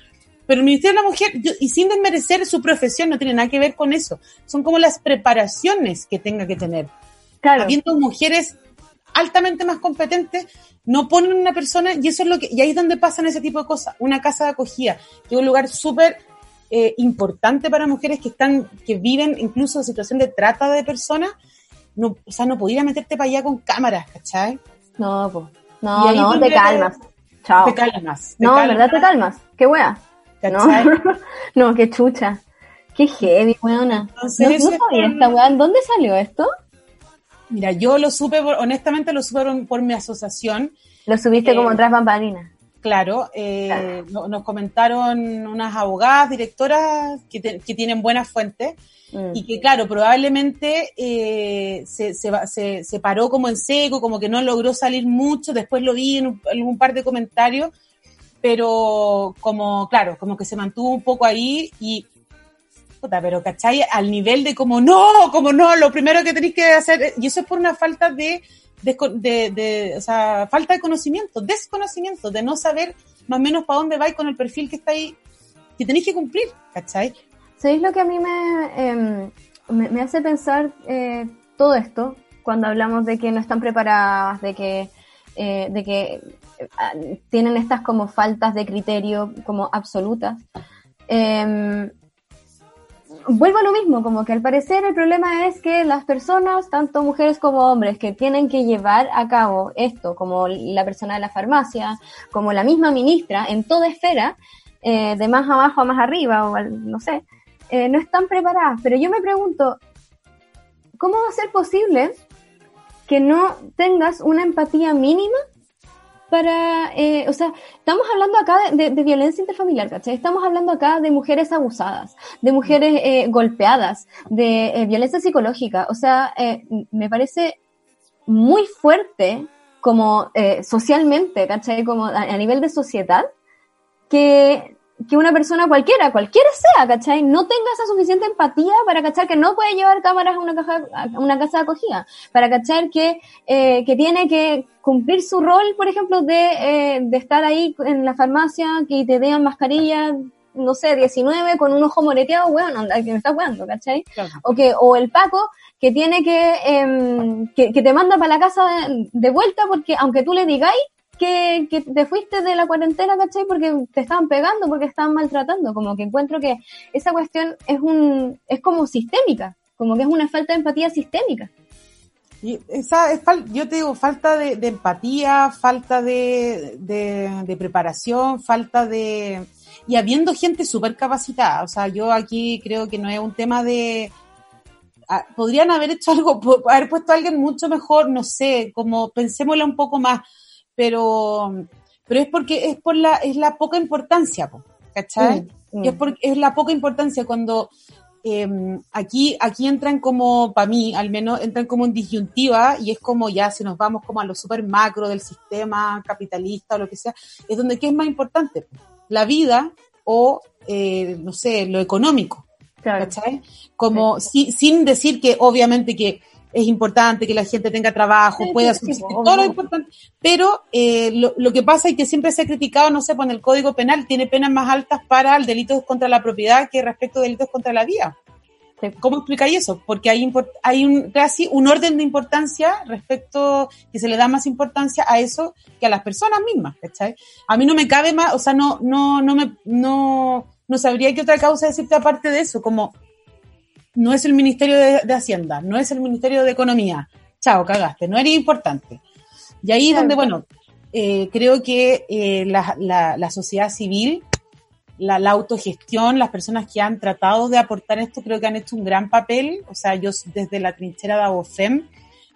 Pero el Ministerio de la Mujer, yo- y sin desmerecer su profesión, no tiene nada que ver con eso. Son como las preparaciones que tenga que tener. Claro. Habiendo mujeres altamente más competentes, no ponen una persona, y eso es lo que, y ahí es donde pasan ese tipo de cosas. Una casa de acogida, que es un lugar súper eh, importante para mujeres que están, que viven incluso en situación de trata de personas, no, o sea, no podía meterte para allá con cámaras, ¿cachai? No. Y No, no, te calmas. Chao. Te calmas. te No, en calmas, verdad te calmas. Qué wea. No, ¿cachai? no, qué chucha. Qué heavy, weona. Entonces, no, eso no es sabía con- esta wea. ¿En ¿Dónde salió esto? Mira, yo lo supe, por- honestamente lo supe por, por mi asociación, Lo subiste Eh, como tras bambalinas. Claro, eh, no- nos comentaron unas abogadas, directoras que, te- que tienen buenas fuentes Mm. y que, claro, probablemente eh, se, se, paró como en seco, como que no logró salir mucho. Después lo vi en un, en par de comentarios, pero como, claro, como que se mantuvo un poco ahí y. Puta, pero ¿cachai? Al nivel de como, no, como no, lo primero que tenéis que hacer, y eso es por una falta de, de, de, o sea, falta de conocimiento, desconocimiento, de no saber más o menos para dónde vais con el perfil que está ahí, que tenéis que cumplir, ¿cachai? ¿Sabéis lo que a mí me, me, me hace pensar eh, todo esto cuando hablamos de que no están preparadas, de que, eh, de que eh, ah, tienen estas como faltas de criterio como absolutas? Em, vuelvo a lo mismo, como que al parecer el problema es que las personas, tanto mujeres como hombres, que tienen que llevar a cabo esto, como la persona de la farmacia, como la misma ministra, en toda esfera, eh, de más abajo a más arriba, o al- no sé, eh, no están preparadas. Pero yo me pregunto, ¿cómo va a ser posible que no tengas una empatía mínima para, eh, o sea, estamos hablando acá de, de- violencia interfamiliar, ¿cachai? Estamos hablando acá de mujeres abusadas, de mujeres eh, golpeadas, de eh, violencia psicológica. O sea, eh, me parece muy fuerte como socialmente, ¿cachai? Como a nivel de sociedad, que, que una persona cualquiera, cualquiera sea, ¿cachai? No tenga esa suficiente empatía para cachar que no puede llevar cámaras a una, caja, a una casa de acogida, para cachar que, eh, que tiene que cumplir su rol, por ejemplo, de, eh, de estar ahí en la farmacia, que te den mascarilla, no sé, 19 con un ojo moreteado, weón, anda, que me estás weando, ¿cachai? Claro. O que, o el Paco que tiene que, em, que, que te manda para la casa de, de vuelta porque aunque tú le digáis que, que te fuiste de la cuarentena, ¿cachai? Porque te estaban pegando, porque estaban maltratando. Como que encuentro que esa cuestión es un, es como sistémica, como que es una falta de empatía sistémica. Y esa es yo te digo, falta de, empatía, falta de, de, preparación, falta de... Y habiendo gente súper capacitada, o sea, yo aquí creo que no es un tema de... ah, Podrían haber hecho algo, haber puesto a alguien mucho mejor, no sé, como pensémoslo un poco más, pero, pero es porque es por la, es la poca importancia, po, ¿cachai? Mm, mm. Y es, porque es la poca importancia cuando eh, aquí, aquí entran como, para mí al menos, entran como en disyuntiva y es como ya si nos vamos como a lo super macro del sistema capitalista o lo que sea, es donde qué es más importante, la vida o, eh, no sé, lo económico. Claro. ¿cachai? Como si- sin decir que obviamente que es importante que la gente tenga trabajo, Sí, pueda sí, subsistir, todo lo importante, pero eh, lo, lo que pasa es que siempre se ha criticado, no sé, pues en el Código Penal tiene penas más altas para el delito contra la propiedad que respecto a delitos contra la vida. ¿Cómo explicáis eso? Porque hay, hay un, casi un orden de importancia respecto, que se le da más importancia a eso que a las personas mismas, ¿cachai? A mí no me cabe más, o sea, no, no, no me, no, no sabría qué otra causa decirte aparte de eso, como no es el Ministerio de, de Hacienda, no es el Ministerio de Economía. Chao, cagaste, no eres importante. Y ahí es Claro. donde, bueno, eh, creo que eh, la, la, la sociedad civil, la, la autogestión, las personas que han tratado de aportar esto, creo que han hecho un gran papel. O sea, yo desde la trinchera de ABOFEM,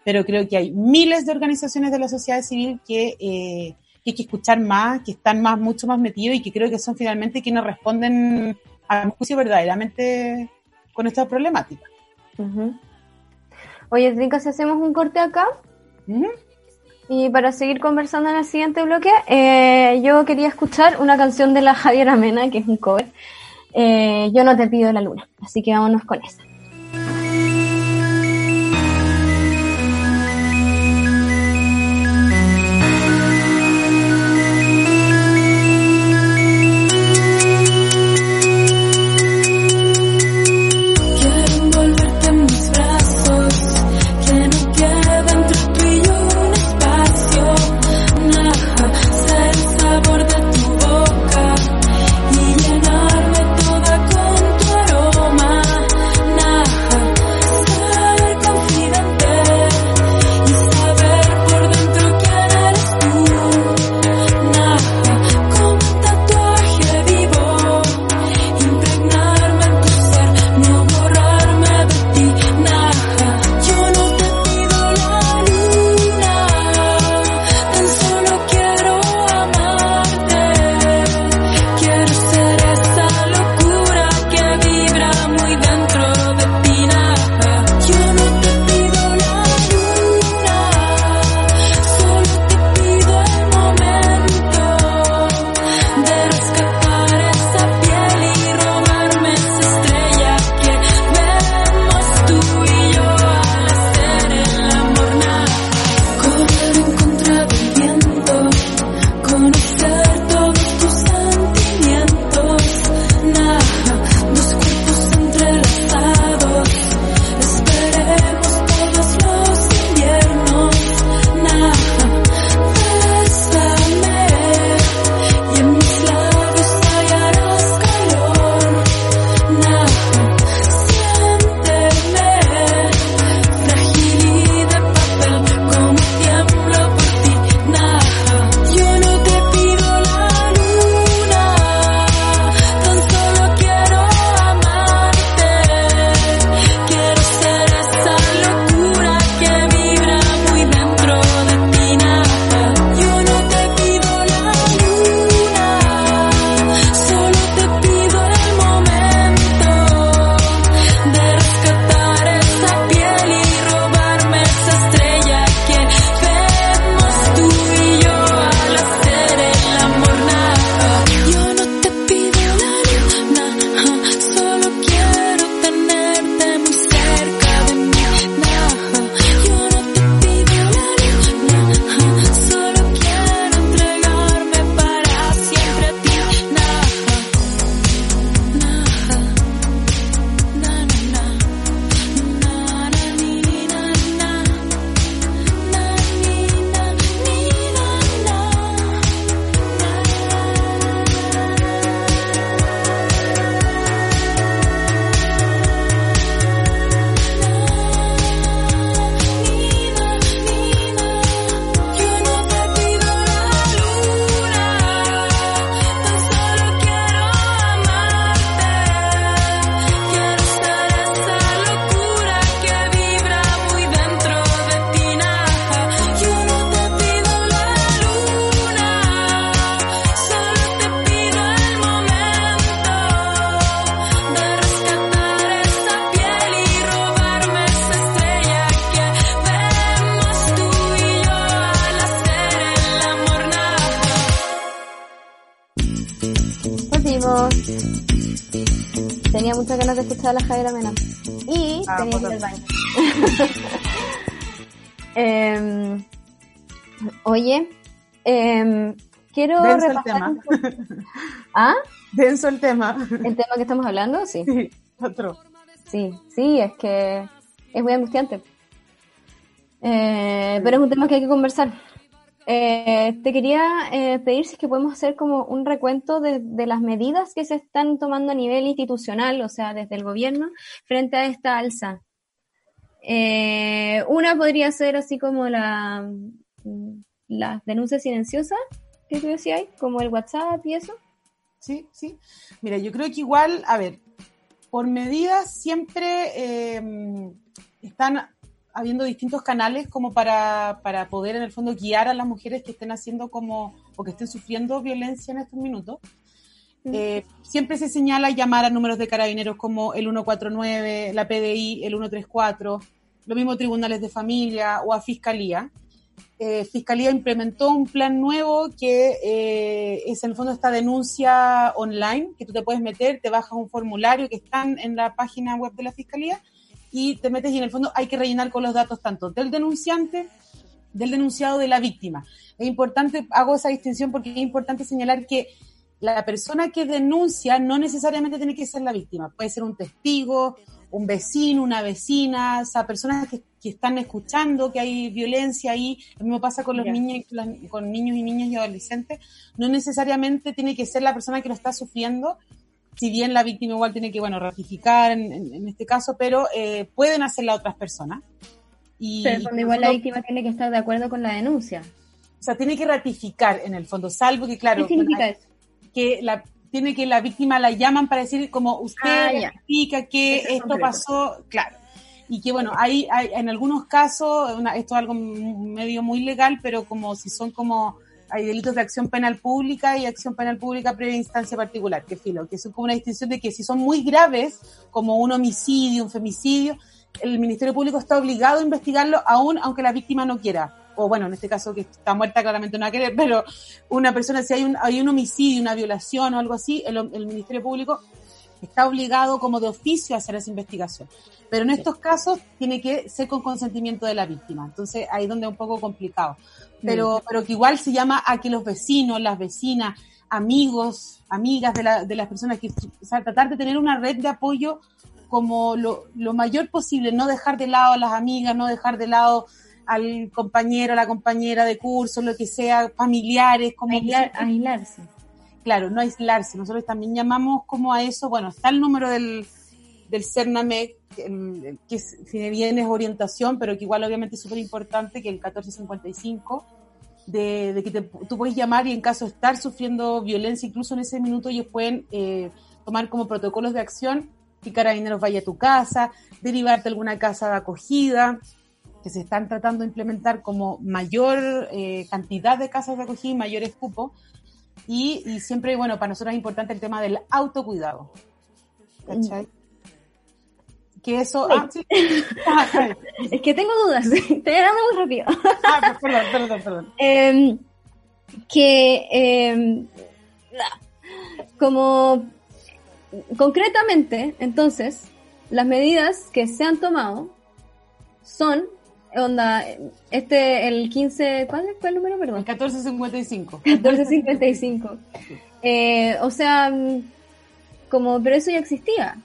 pero creo que hay miles de organizaciones de la sociedad civil que, eh, que hay que escuchar más, que están más, mucho más metidos y que creo que son finalmente quienes responden a mi juicio verdaderamente con esta problemática. Oye, Trinca, si hacemos un corte acá. Y para seguir conversando en el siguiente bloque, eh, yo quería escuchar una canción de la Javiera Mena, que es un cover. Eh, yo no te pido la luna. Así que vámonos con esa. Oye, em, quiero Denso el repasar tema. un poco- ¿Ah? Denso el tema. ¿El tema que estamos hablando? Sí. Sí, otro. Sí, sí, es que es muy angustiante. Eh, pero es un tema que hay que conversar. Eh, te quería eh, pedir si es que podemos hacer como un recuento de, de las medidas que se están tomando a nivel institucional, o sea, desde el gobierno, frente a esta alza. Eh, una podría ser así como la las denuncias silenciosas que tú decías, como el WhatsApp y eso. Sí, sí. Mira, yo creo que igual, a ver, por medidas siempre eh, están habiendo distintos canales como para, para poder en el fondo guiar a las mujeres que estén haciendo como o que estén sufriendo violencia en estos minutos. Eh, siempre se señala llamar a números de carabineros como el 149, la PDI, el 134, lo mismo tribunales de familia o a fiscalía. Eh, fiscalía implementó un plan nuevo que eh, es en el fondo esta denuncia online, que tú te puedes meter, te bajas un formulario que están en la página web de la fiscalía y te metes y en el fondo hay que rellenar con los datos tanto del denunciante, del denunciado, de la víctima. Es importante, hago esa distinción porque es importante señalar que la persona que denuncia no necesariamente tiene que ser la víctima, puede ser un testigo, un vecino, una vecina, o sea, personas que, que están escuchando que hay violencia ahí, lo mismo pasa con los Ya. niños, con niños y niñas y adolescentes, no necesariamente tiene que ser la persona que lo está sufriendo, si bien la víctima igual tiene que, bueno, ratificar en, en- en este caso, pero eh, pueden hacerla otras personas. Y, Pero cuando igual la víctima tiene que estar de acuerdo con la denuncia. o sea, tiene que ratificar en el fondo, salvo que, claro, ¿Qué significa eso? que la tiene que la víctima la llaman para decir como usted Ah, ratifica que Eso esto concreto. pasó, claro. Y que bueno, hay, hay en algunos casos, una- esto es algo medio muy legal, pero como si son como, hay delitos de acción penal pública y acción penal pública previa instancia particular, que filo, que es como una distinción de que si son muy graves, como un homicidio, un femicidio, el Ministerio Público está obligado a investigarlo aún aunque la víctima no quiera. O bueno, en este caso que está muerta claramente no va a querer, pero una persona, si hay un, hay un homicidio, una violación o algo así, el, el Ministerio Público está obligado como de oficio a hacer esa investigación. Pero en estos casos tiene que ser con consentimiento de la víctima. Entonces ahí es donde es un poco complicado. Pero, pero que igual se llama a que los vecinos, las vecinas, amigos, amigas de, la, de las personas, que, o sea, tratar de tener una red de apoyo como lo, lo mayor posible, no dejar de lado a las amigas, no dejar de lado al compañero, a la compañera de curso, lo que sea, familiares, como que Aislar- siempre- aislarse. Claro, no aislarse. Nosotros también llamamos como a eso, bueno, está el número del, del CERNAMEC, que, es- si bien es orientación, pero que igual obviamente es súper importante, que el 1455, de, de que te- tú puedes llamar y en caso de estar sufriendo violencia, incluso en ese minuto ellos pueden eh, tomar como protocolos de acción que Carabineros vaya a tu casa, derivarte a alguna casa de acogida, que se están tratando de implementar como mayor eh, cantidad de casas de acogida y mayores cupos. Y, y siempre, bueno, para nosotros es importante el tema del autocuidado. ¿Cachai? Que eso... Ah, sí. Ah, Es que tengo dudas, estoy hablando muy rápido. ah, perdón, perdón, perdón. Em, que em, como concretamente, entonces, las medidas que se han tomado son, onda, este, el 15, ¿cuál es el número? El Perdón. 1455. 1455. Eh, o sea, mm, como, pero eso ya existía.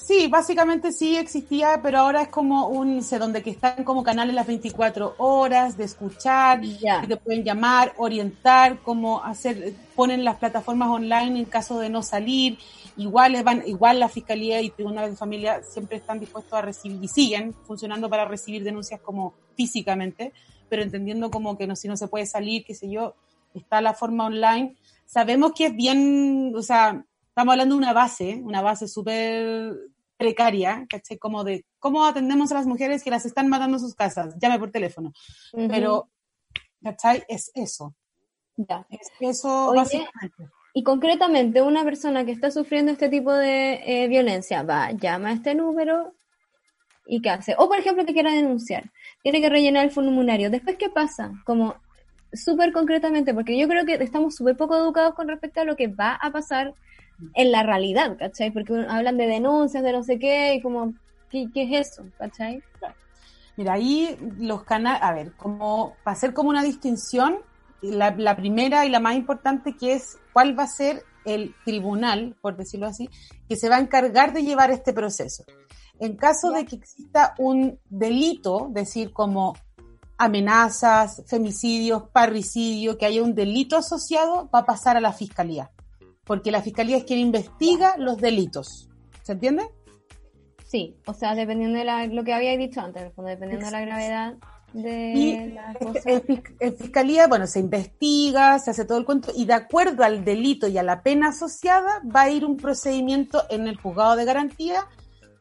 Sí, básicamente sí existía, pero ahora es como un, sé, donde que están como canales las 24 horas de escuchar, que te pueden llamar, orientar, cómo hacer, ponen las plataformas online en caso de no salir, igual van, igual la fiscalía y tribunales de familia siempre están dispuestos a recibir y siguen funcionando para recibir denuncias como físicamente, pero entendiendo como que no, si no se puede salir, qué sé yo, está la forma online. Sabemos que es bien, o sea, estamos hablando de una base, una base súper precaria, ¿cachai? Como de cómo atendemos a las mujeres que las están matando en sus casas, llame por teléfono. Ujú. Pero, ¿cachai? Es eso. Ya. Es eso Oye, básicamente. Y concretamente, una persona que está sufriendo este tipo de eh, violencia va, llama a este número y ¿qué hace? O, por ejemplo, que quiera denunciar. Tiene que rellenar el formulario. Después, ¿qué pasa? Como súper concretamente, porque yo creo que estamos súper poco educados con respecto a lo que va a pasar en la realidad, ¿cachai? Porque hablan de denuncias, de no sé qué, y como, ¿qué, qué es eso? ¿cachai? Mira, ahí los canales, a ver, como para hacer como una distinción, la, la primera y la más importante que es cuál va a ser el tribunal, por decirlo así, que se va a encargar de llevar este proceso. En caso de que exista un delito, decir como amenazas, femicidios, parricidio, que haya un delito asociado, va a pasar a la fiscalía, porque la fiscalía es quien investiga los delitos. ¿Se entiende? Sí, o sea, dependiendo de la- lo que había dicho antes, dependiendo de la gravedad de Y la cosa. en fiscalía, bueno, se investiga, se hace todo el cuento y de acuerdo al delito y a la pena asociada va a ir un procedimiento en el juzgado de garantía.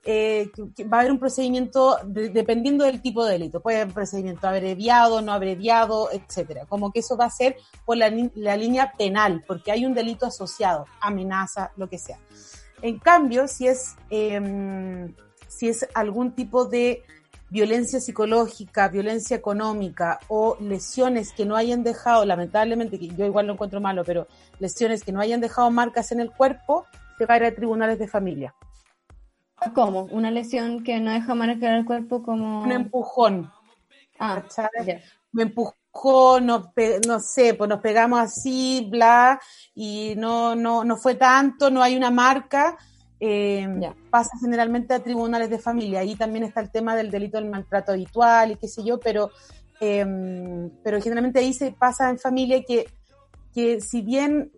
Eh, va a haber un procedimiento de- dependiendo del tipo de delito. Puede haber un procedimiento abreviado, no abreviado, etcétera. Como que eso va a ser por la, línea penal, porque hay un delito asociado, amenaza, lo que sea. En cambio, si es, em, si es algún tipo de violencia psicológica, violencia económica o lesiones que no hayan dejado, lamentablemente, que yo igual lo encuentro malo, pero lesiones que no hayan dejado marcas en el cuerpo, se ir a tribunales de familia. ¿Cómo? Una lesión que no deja marcar el cuerpo como... Un empujón, Ah, ya. me empujó, nos no sé, pues nos pegamos así, bla, y no, no, no fue tanto, no hay una marca, eh, Ya. pasa generalmente a tribunales de familia. Ahí también está el tema del delito del maltrato habitual y qué sé yo, pero, eh, pero generalmente ahí se pasa en familia que, que si bien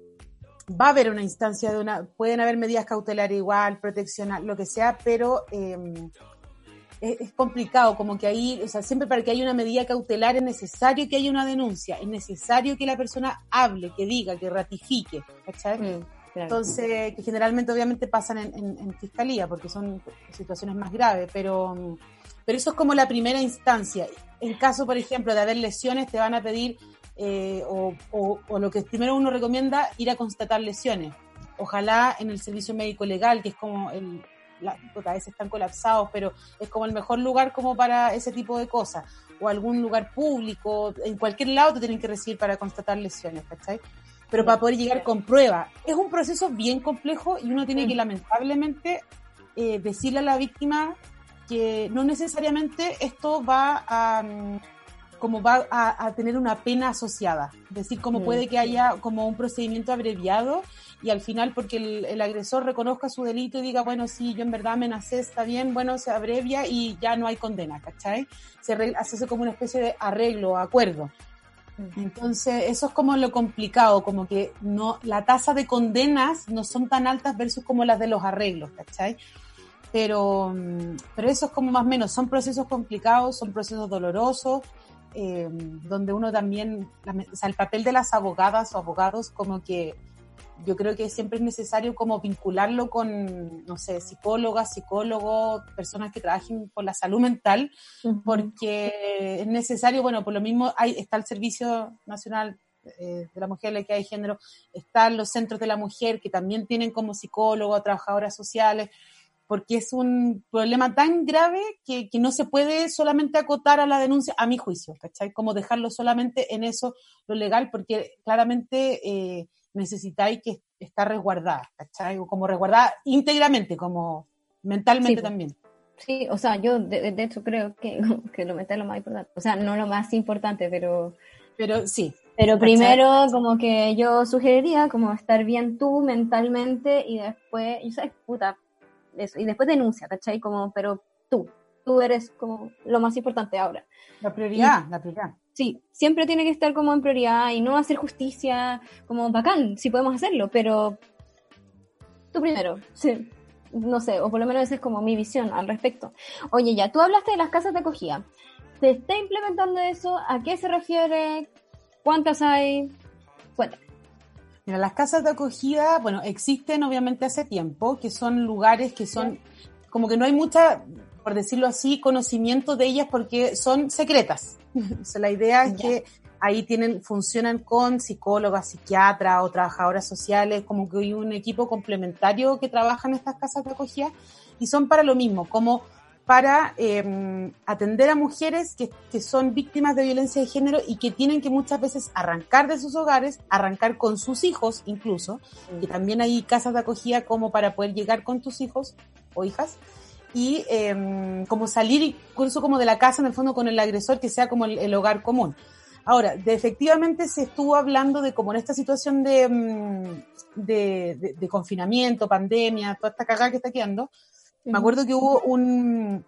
va a haber una instancia de una, pueden haber medidas cautelares igual, protección, lo que sea, pero eh, es, es complicado, como que ahí, o sea, siempre para que haya una medida cautelar es necesario que haya una denuncia, es necesario que la persona hable, que diga, que ratifique, ¿cachai? Mm, claro. Entonces, que generalmente obviamente pasan en, en- en fiscalía porque son situaciones más graves, pero, mm, pero eso es como la primera instancia. En caso, por ejemplo, de haber lesiones, te van a pedir, eh, o, o- o lo que primero uno recomienda, ir a constatar lesiones. Ojalá en el servicio médico legal, que es como el, la, a veces están colapsados, pero es como el mejor lugar como para ese tipo de cosas. O algún lugar público, en cualquier lado te tienen que recibir para constatar lesiones, ¿cachai? Pero para poder llegar con prueba. Es un proceso bien complejo y uno tiene que lamentablemente eh, decirle a la víctima que no necesariamente esto va a mm, como va a, a tener una pena asociada. Es decir, como puede que haya como un procedimiento abreviado y al final porque el, el agresor reconozca su delito y diga, bueno, sí, yo en verdad amenacé, está bien, bueno, se abrevia y ya no hay condena, ¿cachai? Se arregla- hace como una especie de arreglo, acuerdo. Entonces, eso es como lo complicado, como que no, la tasa de condenas no son tan altas versus como las de los arreglos, ¿cachai? Pero, mm, pero eso es como más o menos, son procesos complicados, son procesos dolorosos, eh, donde uno también, o sea, el papel de las abogadas o abogados, como que yo creo que siempre es necesario como vincularlo con, no sé, psicólogas, psicólogos, personas que trabajen por la salud mental, porque es necesario, bueno, por lo mismo hay, está el Servicio Nacional eh, de la Mujer, la Equidad de Género, están los centros de la mujer que también tienen como psicólogos, trabajadoras sociales, porque es un problema tan grave que, que no se puede solamente acotar a la denuncia, a mi juicio, ¿cachai? Como dejarlo solamente en eso, lo legal, porque claramente eh, necesitáis que estar resguardada, ¿cachai? O como resguardada íntegramente, como mentalmente Sí, también. Sí, o sea, yo de, de hecho creo que, que lo mental es lo más importante. O sea, no lo más importante, pero Pero sí, Pero ¿Cachai? primero, como que yo sugeriría como estar bien tú mentalmente y después, y sabes, puta, eso, y después denuncia, ¿cachai? Como, pero tú, tú eres como lo más importante ahora. la prioridad, la prioridad. Sí, siempre tiene que estar como en prioridad y no hacer justicia como bacán, si podemos hacerlo, pero tú primero, sí, no sé, o por lo menos esa es como mi visión al respecto. Oye, ya, tú hablaste de las casas de acogida. ¿Se está implementando eso? ¿A qué se refiere? ¿Cuántas hay? Cuéntame. Mira, las casas de acogida, bueno, existen obviamente hace tiempo, que son lugares que son, como que no hay mucha, por decirlo así, conocimiento de ellas porque son secretas. O sea, la idea es que ahí tienen, funcionan con psicólogas, psiquiatras o trabajadoras sociales, como que hay un equipo complementario que trabaja en estas casas de acogida y son para lo mismo, como para eh, atender a mujeres que, que son víctimas de violencia de género y que tienen que muchas veces arrancar de sus hogares, arrancar con sus hijos incluso, que también hay casas de acogida como para poder llegar con tus hijos o hijas, y eh, como salir incluso como de la casa en el fondo con el agresor que sea como el, el hogar común. Ahora, de, efectivamente se estuvo hablando de como en esta situación de, mm, de, de, de confinamiento, pandemia, toda esta cagada que está quedando, me acuerdo que hubo un,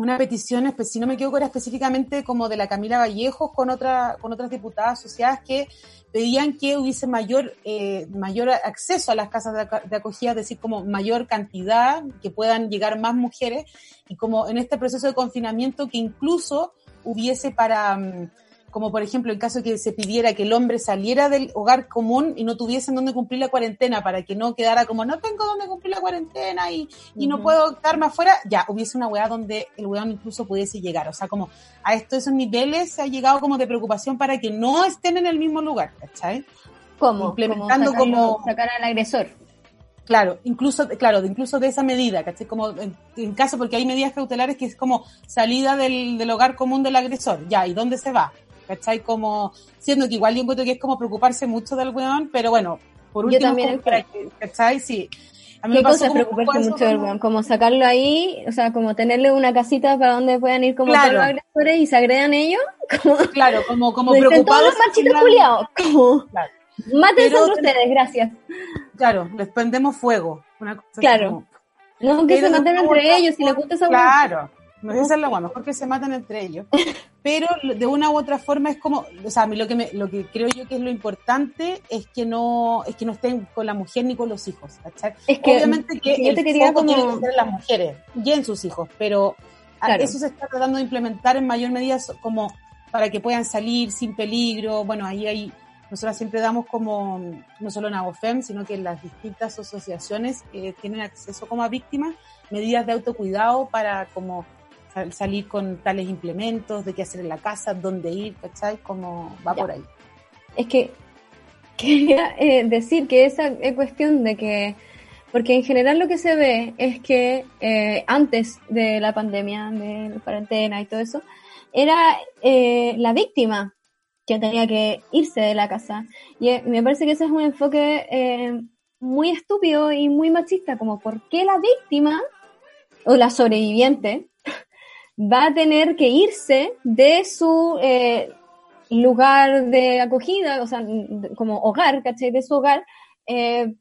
una petición, si no me equivoco, era específicamente como de la Camila Vallejos con, otra, con otras diputadas asociadas que pedían que hubiese mayor, eh, mayor acceso a las casas de acogida, es decir, como mayor cantidad, que puedan llegar más mujeres, y como en este proceso de confinamiento que incluso hubiese para, mm, como por ejemplo el caso que se pidiera que el hombre saliera del hogar común y no tuviesen dónde cumplir la cuarentena para que no quedara como no tengo dónde cumplir la cuarentena y, y no puedo quedarme afuera, ya hubiese una weá donde el weón incluso pudiese llegar. O sea, como a estos esos niveles se ha llegado como de preocupación para que no estén en el mismo lugar, ¿cachai? ¿Cómo? Implementando Como, sacarlo- como- sacar al agresor. Claro, incluso, claro, de- incluso de esa medida, ¿cachai? Como en, en caso, porque hay medidas cautelares que es como salida del, del hogar común del agresor, ya, ¿y dónde se va? ¿Cachai? Como, siendo que igual yo encuentro que es como preocuparse mucho del weón, pero bueno, por Yo último, también como. Sí. A mí ¿Qué me pasó cosa es como preocuparse mucho del weón? Como sacarlo ahí, o sea, como tenerle una casita para donde puedan ir como Claro. todos los agresores y se agredan ellos. Como, Claro, como, como dicen todos preocupados. los machitos general- culiados. Como, Claro. mátense Pero- entre ustedes, gracias. Claro, les prendemos fuego. Una cosa Claro. como- No, que Pero se maten entre ellos, si les gusta esa weón. Claro, esa es la guay, mejor que se maten entre ellos. Pero de una u otra forma es como, o sea, a mí lo que me, lo que creo yo que es lo importante es que no, es que no estén con la mujer ni con los hijos, ¿cachai? Es que, Obviamente que que yo te quería como... que las mujeres y en sus hijos, pero a- Claro. eso se está tratando de implementar en mayor medida como para que puedan salir sin peligro. Bueno, ahí hay, nosotros siempre damos como, no solo en AGOFEM, sino que en las distintas asociaciones que tienen acceso como a víctimas, medidas de autocuidado para como sal- salir con tales implementos, de qué hacer en la casa, dónde ir, ¿cachai? Como va Ya. por ahí. Es que quería eh, decir que esa es cuestión de que, porque en general lo que se ve es que eh, antes de la pandemia, de la cuarentena y todo eso, era eh, la víctima que tenía que irse de la casa. Y eh, me parece que ese es un enfoque muy estúpido y muy machista, como por qué la víctima o la sobreviviente va a tener que irse de su eh, lugar de acogida, o sea, como hogar, ¿cachai? De su hogar, eh,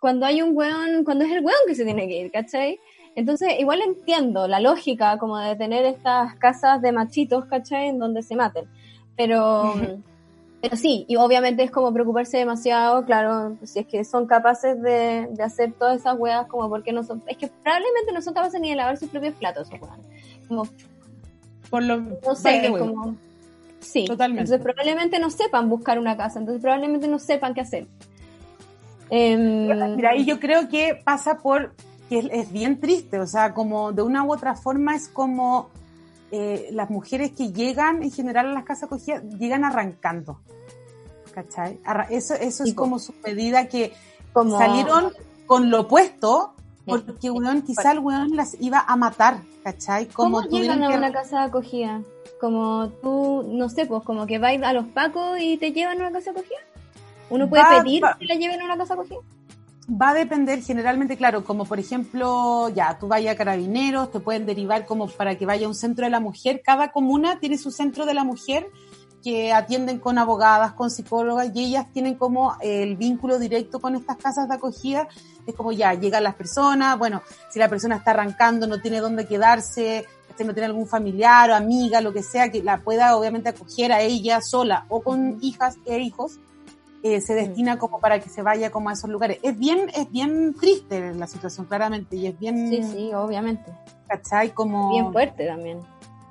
cuando hay un weón, cuando es el weón que se tiene que ir, ¿cachai? Entonces, igual entiendo la lógica como de tener estas casas de machitos, ¿cachai? En donde se maten. Pero, pero sí, y obviamente es como preocuparse demasiado, claro, si es que son capaces de, de hacer todas esas weas, como porque no son, es que probablemente no son capaces ni de lavar sus propios platos, esos weones. Como Por lo, no sé, como... Sí, Totalmente. entonces probablemente no sepan buscar una casa, entonces probablemente no sepan qué hacer. Em, Mira, ahí yo creo que pasa por que es, es bien triste, o sea, como de una u otra forma es como eh, las mujeres que llegan en general a las casas acogidas llegan arrancando. ¿Cachai? Arra- Eso, eso es como su medida que como, salieron con lo opuesto, porque weón, quizá el weón las iba a matar, ¿cachai? ¿Cómo Como llegan tuvieron a que- una casa de acogida? Como tú, no sé, pues como que vais a los pacos y te llevan a una casa de acogida. ¿Uno puede Va- pedir va- que la lleven a una casa de acogida? Va a depender generalmente, claro, como por ejemplo, ya, tú vayas a carabineros, te pueden derivar como para que vaya a un centro de la mujer. Cada comuna tiene su centro de la mujer que atienden con abogadas, con psicólogas y ellas tienen como el vínculo directo con estas casas de acogida. Es como ya, llegan las personas, bueno, si la persona está arrancando, no tiene dónde quedarse, este, no tiene algún familiar o amiga, lo que sea, que la pueda obviamente acoger a ella sola o con hijas e hijos eh, se destina como para que se vaya como a esos lugares. Es bien, es bien triste la situación, claramente, y es bien, Sí, sí, obviamente. ¿cachai? Como Bien fuerte también.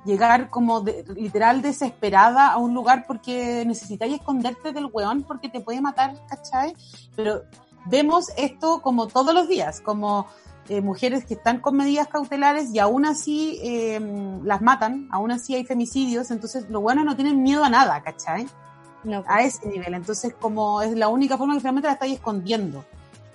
llegar como de- literal desesperada a un lugar porque necesitáis esconderte del weón porque te puede matar, ¿cachai? Pero vemos esto como todos los días, como eh, mujeres que están con medidas cautelares y aún así eh, las matan, aún así hay femicidios, entonces los buenos no tienen miedo a nada, ¿cachai? No, a ese nivel. Entonces, como es la única forma que finalmente la estáis escondiendo.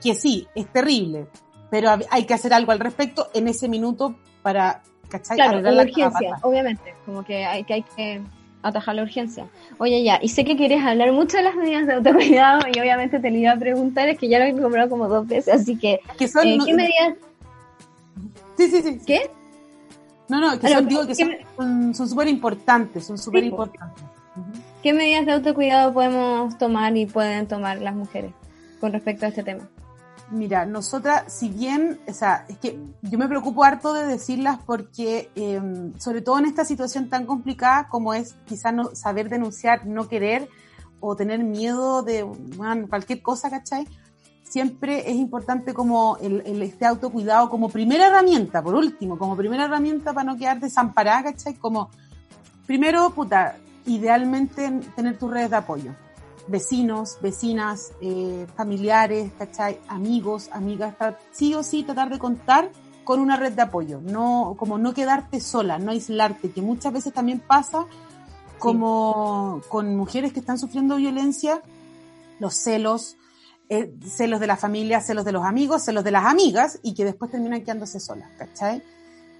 Que sí, es terrible, pero hay que hacer algo al respecto en ese minuto para ¿cachai? Claro, la urgencia, pata. obviamente, como que hay que, hay que atajar la urgencia. Oye, ya, y sé que quieres hablar mucho de las medidas de autocuidado y obviamente te lo iba a preguntar, es que ya lo he comprado como dos veces, así que, Que son, eh, no- ¿qué medidas? Sí, sí, sí. ¿Qué? No, no, que Ah, son, digo, que ¿qué son- me- son son súper importantes, son súper importantes. ¿Qué medidas de autocuidado podemos tomar y pueden tomar las mujeres con respecto a este tema? Mira, nosotras, si bien, o sea, es que yo me preocupo harto de decirlas porque, eh, sobre todo en esta situación tan complicada como es quizás no saber denunciar, no querer o tener miedo de cualquier cosa, ¿cachai? Siempre es importante como el, el este autocuidado como primera herramienta, por último, como primera herramienta para no quedar desamparada, ¿cachai? Como, primero, puta, idealmente tener tus redes de apoyo vecinos, vecinas, eh, familiares. Amigos, amigas, sí o sí tratar de contar con una red de apoyo, no, como no quedarte sola, no aislarte, que muchas veces también pasa como con mujeres que están sufriendo violencia, los celos, eh, celos de la familia, celos de los amigos, celos de las amigas y que después terminan quedándose solas, ¿cachai?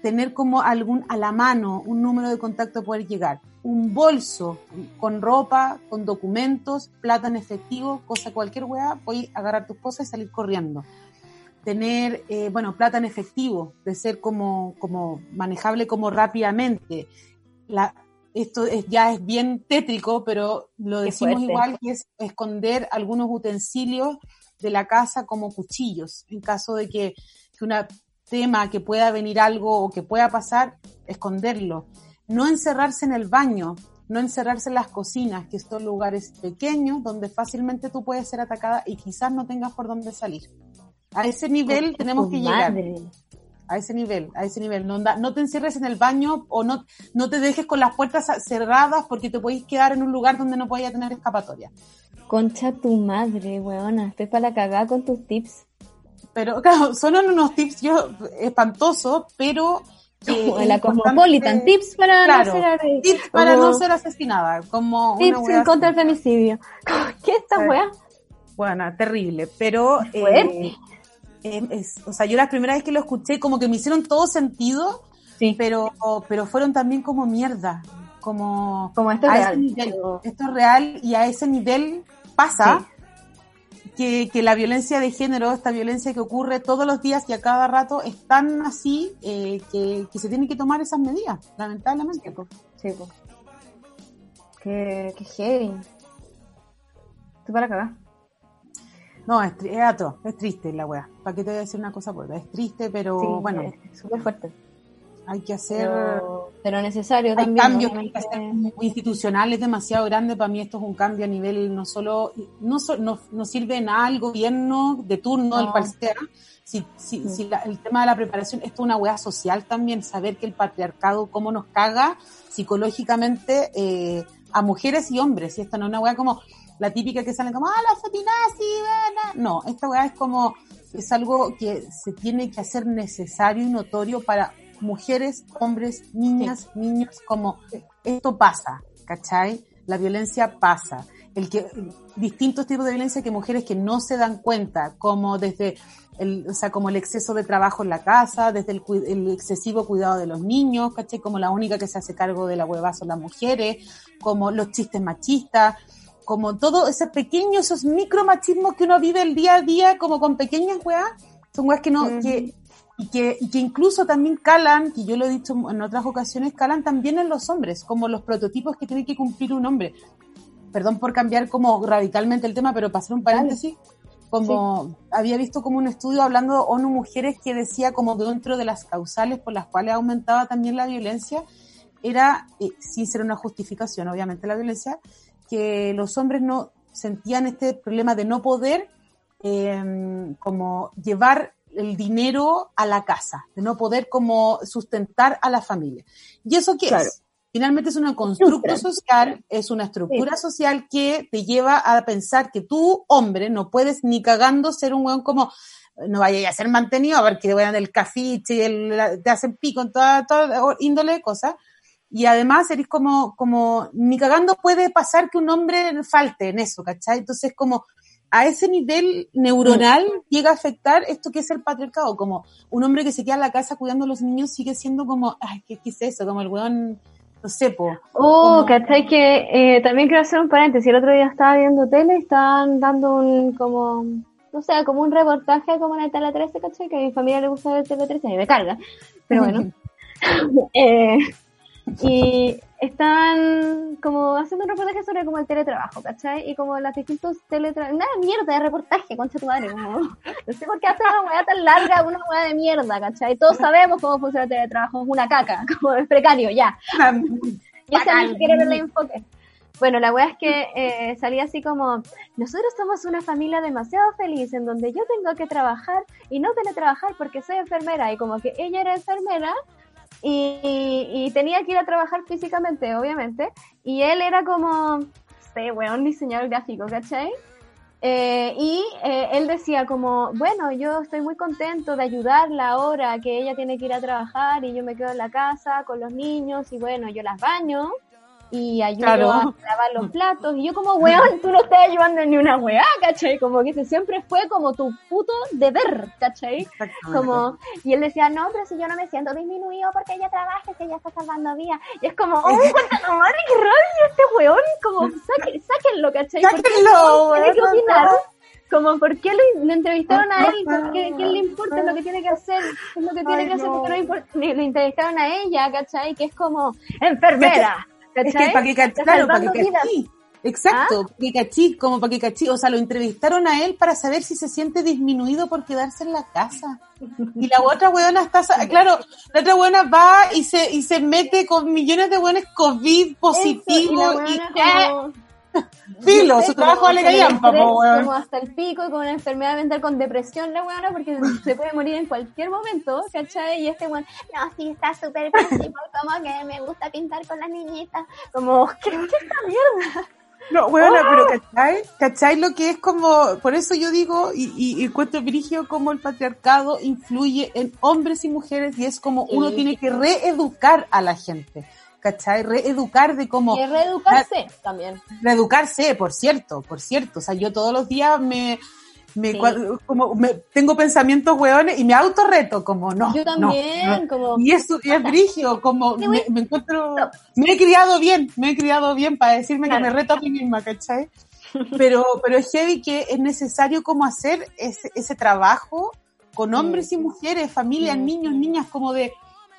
Tener como algún a la mano un número de contacto poder llegar, un bolso con ropa, con documentos, plata en efectivo, cosa cualquier weá, puedes agarrar tus cosas y salir corriendo. Tener, eh, bueno, plata en efectivo, de ser como, como manejable como rápidamente. La, esto es, ya es bien tétrico, pero lo decimos igual, que es esconder algunos utensilios de la casa como cuchillos, en caso de que, que una tema, que pueda venir algo o que pueda pasar, esconderlo. No encerrarse en el baño, no encerrarse en las cocinas, que son lugares pequeños donde fácilmente tú puedes ser atacada y quizás no tengas por dónde salir. A ese nivel tenemos que llegar madre. a ese nivel, a ese nivel. No, no te encierres en el baño o no, no te dejes con las puertas cerradas porque te podéis quedar en un lugar donde no podías tener escapatoria. Concha tu madre, weona, estoy para la cagada con tus tips. Pero claro, son unos tips yo, espantosos, pero es la Cosmopolitan, tips para Claro, no ser, tips para como no ser asesinada, como tips una en contra del femicidio. ¿Qué esta Sí. wea? Bueno, terrible, pero eh, eh, es- o sea, yo la primera vez que lo escuché como que me hicieron todo sentido, Sí, pero pero fueron también como mierda, como como esto es real. nivel. Esto es real y a ese nivel pasa que, que la violencia de género, esta violencia que ocurre todos los días y a cada rato, es tan así eh, que, que se tienen que tomar esas medidas, lamentablemente. Sí, pues. Qué, qué heavy. Estoy para cagar. No, es, es atroz, es triste la weá. ¿Para qué te voy a decir una cosa? Porque es triste, pero Sí, bueno, súper fuerte. Hay que hacer... Pero, pero necesario hay también. cambios que hay que hacer institucionales demasiado grandes. Para mí esto es un cambio a nivel no solo, no, so- no, no sirve nada al gobierno de turno, No. el cual sea. Si, si, si la- el tema de la preparación, esto es una weá social también, saber que el patriarcado cómo nos caga psicológicamente eh, a mujeres y hombres. Y esto no es una weá como la típica que salen como, ah, la feminazi, bla, bla". no, esta weá es como, es algo que se tiene que hacer necesario y notorio para mujeres, hombres, niñas, niños, como esto pasa, ¿cachai? La violencia pasa. El que, distintos tipos de violencia que mujeres que no se dan cuenta, como desde el, o sea, como el exceso de trabajo en la casa, desde el, el excesivo cuidado de los niños, ¿cachai? Como la única que se hace cargo de la hueva son las mujeres, como los chistes machistas, como todo ese pequeño, esos micromachismos que uno vive el día a día, como con pequeñas weas, son weas que no, que, y que, y que incluso también calan, que yo lo he dicho en otras ocasiones, calan también en los hombres, como los prototipos que tiene que cumplir un hombre. Perdón por cambiar como radicalmente el tema, pero hacer un paréntesis, como había visto como un estudio hablando ONU Mujeres que decía como dentro de las causales por las cuales aumentaba también la violencia, era, eh, sin ser una justificación, obviamente, la violencia, que los hombres no sentían este problema de no poder eh, como llevar el dinero a la casa, de no poder como sustentar a la familia. ¿Y eso qué Claro. es? Finalmente es un constructo social, es una estructura social que te lleva a pensar que tú, hombre, no puedes ni cagando ser un weón como, no vaya a ser mantenido, a ver que weón del cafiche, el, la- te hacen pico en toda, toda índole de cosas. Y además eres como, como, ni cagando puede pasar que un hombre falte en eso, ¿cachai? Entonces como, a ese nivel neuronal llega a afectar esto que es el patriarcado, como un hombre que se queda en la casa cuidando a los niños sigue siendo como, ay, ¿qué, qué es eso? Como el weón, no sé, po. Oh, Como- ¿cachai? Que eh, también quiero hacer un paréntesis. El otro día estaba viendo tele y estaban dando un, como, no sé, como un reportaje como en el Tele 13, ¿cachai? Que a mi familia le gusta ver Tele 13 y me carga. Pero bueno. Eh, y están como haciendo un reportaje sobre como el teletrabajo, ¿cachai? Y como las distintos teletrabajos. Nada, mierda de reportaje, concha tu madre. Como, no sé por qué hacen una weá tan larga, una weá de mierda, ¿cachai? Todos sabemos cómo funciona el teletrabajo, es una caca, como es precario, ya. Y ese Bacán. no quiere verle enfoque. Bueno, la wea es que eh, salía así como, nosotros somos una familia demasiado feliz en donde yo tengo que trabajar y no teletrabajar porque soy enfermera y como que ella era enfermera y, tenía que ir a trabajar físicamente, obviamente, y él era como, este weón diseñador gráfico, ¿cachai? Eh, y eh, él decía como, bueno, yo estoy muy contento de ayudarla ahora que ella tiene que ir a trabajar y yo me quedo en la casa con los niños y bueno, yo las baño y ayudo Claro. a lavar los platos y yo como, weón, tú no estás ayudando ni una weá, ¿cachai? Como que ese siempre fue como tu puto deber, ¿cachai? Como, y él decía, no, pero si yo no me siento disminuido porque ella trabaja, que ella está salvando vidas. Y es como, oh, puta madre, qué rabia este weón, como, saque- sáquenlo, ¿cachai? ¿Por qué Sáquenlo, tiene que opinar? Como, ¿por qué lo, lo entrevistaron a él? ¿Por qué, ¿Qué le importa lo que tiene que hacer? ¿Qué es lo que tiene Ay, que hacer? no. ¿Por qué no le importa? Le, le entrevistaron a ella, ¿cachai? Que es como, enfermera, Es que para que Está claro, para que cachí. Exacto, para que cachí, como para que cachí. O sea, lo entrevistaron a él para saber si se siente disminuido por quedarse en la casa. Y la otra weona está, claro, la otra weona va y se, y se mete con millones de weones COVID Eso, y positivos la y, weona como- filo, su trabajo le weón. Como hasta el pico, con una enfermedad mental, con depresión, la weona, porque se puede morir en cualquier momento, ¿cachai? Y este weón, no, sí, está súper fácil, como que me gusta pintar con las niñitas. Como, ¿qué, qué esta mierda? No, weona, pero ¿cachai? ¿Cachai lo que es como, por eso yo digo, y, y, y encuentro brigio como el patriarcado influye en hombres y mujeres y es como uno tiene que reeducar a la gente, ¿cachai? Reeducar de cómo... Y reeducarse también. reeducarse, por cierto, por cierto. O sea, yo todos los días me, me, Sí. como me tengo pensamientos hueones y me autorreto, como no. Yo también, no. como, Y es, y es brigio, como me, encuentro, me he criado bien, me he criado bien para decirme Claro. que me reto a mí misma, ¿cachai? Pero, pero es heavy que es necesario como hacer ese, ese trabajo con hombres y mujeres, familias, niños, niñas, como de,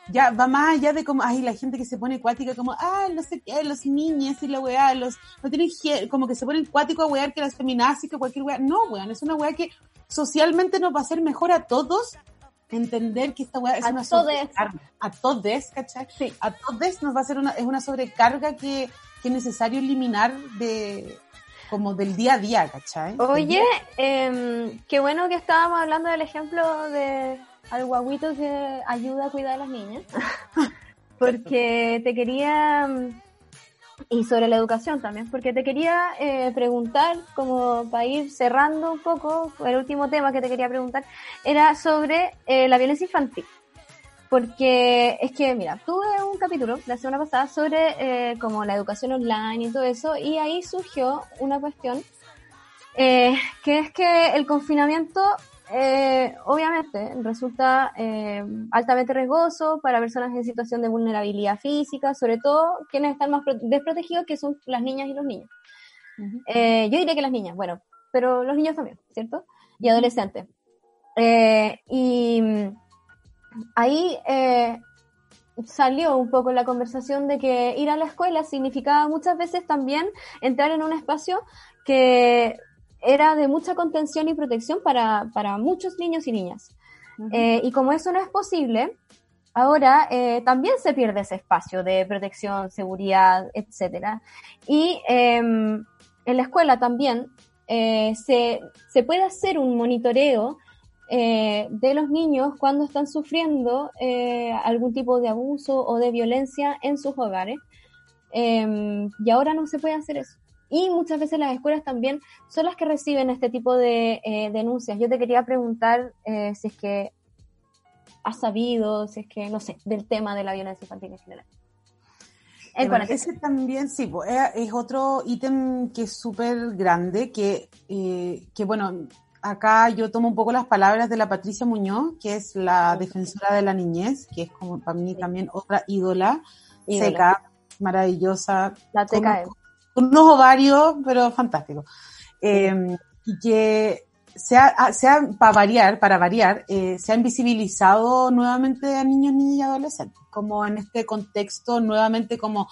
ya va más allá de como, ay, la gente que se pone cuática, como, ah, no sé qué, los niños y la weá, los, no tienen, como que se ponen cuático a wear que las feminazis, que cualquier weá. No, weón, es una weá que socialmente nos va a hacer mejor a todos entender que esta weá es A una todes. sobrecarga. A todos, ¿cachai? Sí. A todos nos va a ser una, es una sobrecarga que, que es necesario eliminar de, como del día a día, ¿cachai? Oye, em, qué bueno que estábamos hablando del ejemplo de al guaguito que ayuda a cuidar a las niñas. Porque te quería, y sobre la educación también, porque te quería eh, preguntar, como para ir cerrando un poco, el último tema que te quería preguntar era sobre eh, la violencia infantil. Porque es que, mira, tuve un capítulo la semana pasada sobre eh, como la educación online y todo eso, y ahí surgió una cuestión eh, que es que el confinamiento eh, obviamente resulta eh, altamente riesgoso para personas en situación de vulnerabilidad física, sobre todo quienes están más pro- desprotegidos, que son las niñas y los niños. Eh, yo diría que las niñas, bueno, pero los niños también, ¿cierto? Y adolescentes. Y mm, ahí salió un poco la conversación de que ir a la escuela significaba muchas veces también entrar en un espacio que era de mucha contención y protección para, para muchos niños y niñas. Eh, y como eso no es posible, ahora eh, también se pierde ese espacio de protección, seguridad, etcétera. Y em, en la escuela también eh, se, se puede hacer un monitoreo eh, de los niños cuando están sufriendo eh, algún tipo de abuso o de violencia en sus hogares. Em, y ahora no se puede hacer eso. Y muchas veces las escuelas también son las que reciben este tipo de eh, denuncias. Yo te quería preguntar eh, si es que has sabido, si es que, no sé, del tema de la violencia infantil en general. El Bueno, 40. ese también, sí, pues, es, es otro ítem que es súper grande, que, eh, que bueno, acá yo tomo un poco las palabras de la Patricia Muñoz, que es la defensora de la niñez, que es como para mí también otra ídola, Ídola. seca, maravillosa, La TKM. con unos ovarios, pero fantástico. Eh, y que se ha, se ha- para variar, para variar, eh, se ha invisibilizado nuevamente a niños, niñas y adolescentes, como en este contexto, nuevamente como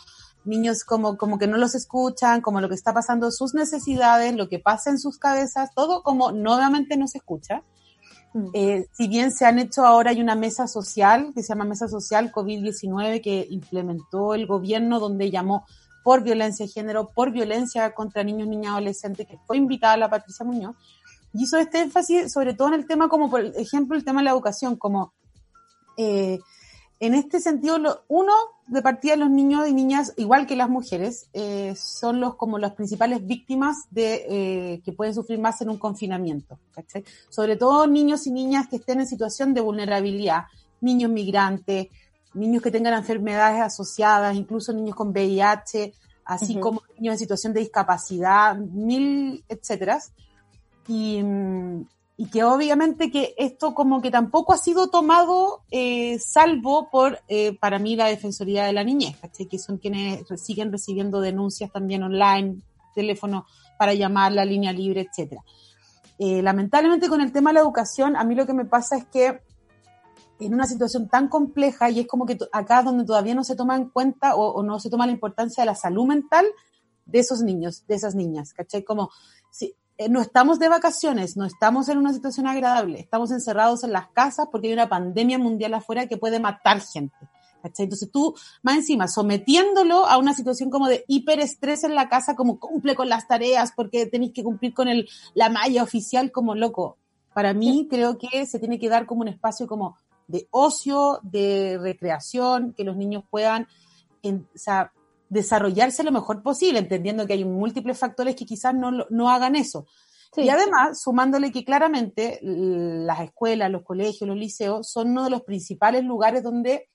niños como, como que no los escuchan, como lo que está pasando, sus necesidades, lo que pasa en sus cabezas, todo como nuevamente no se escucha. Mm. Eh, si bien se han hecho ahora, hay una mesa social que se llama Mesa Social COVID-19 que implementó el gobierno donde llamó por violencia de género, por violencia contra niños, niñas adolescentes, que fue invitada la Patricia Muñoz, y hizo este énfasis sobre todo en el tema como, por ejemplo, el tema de la educación, como eh, en este sentido, uno, de partida los niños y niñas, igual que las mujeres, eh, son los como las principales víctimas de eh, que pueden sufrir más en un confinamiento. Sobre todo niños y niñas que estén en situación de vulnerabilidad, niños migrantes, niños que tengan enfermedades asociadas, incluso niños con VIH, así Ujú. como niños en situación de discapacidad, mil, etcétera. Y, y que obviamente que esto como que tampoco ha sido tomado eh, salvo por, eh, para mí, la Defensoría de la Niñez, que son quienes siguen recibiendo denuncias también online, teléfono para llamar, la línea libre, etcétera. Eh, lamentablemente con el tema de la educación, a mí lo que me pasa es que en una situación tan compleja y es como que acá donde todavía no se toma en cuenta o, o no se toma la importancia de la salud mental de esos niños, de esas niñas, ¿cachai? Como si, eh, no estamos de vacaciones, no estamos en una situación agradable, estamos encerrados en las casas porque hay una pandemia mundial afuera que puede matar gente. ¿cachai? Entonces tú, más encima, sometiéndolo a una situación como de hiperestrés en la casa, como cumple con las tareas porque tenéis que cumplir con el, la malla oficial como loco. Para mí creo que se tiene que dar como un espacio como de ocio, de recreación, que los niños puedan en- o sea, desarrollarse lo mejor posible, entendiendo que hay múltiples factores que quizás no, no hagan eso. Sí. Y además, sumándole que claramente las escuelas, los colegios, los liceos son uno de los principales lugares donde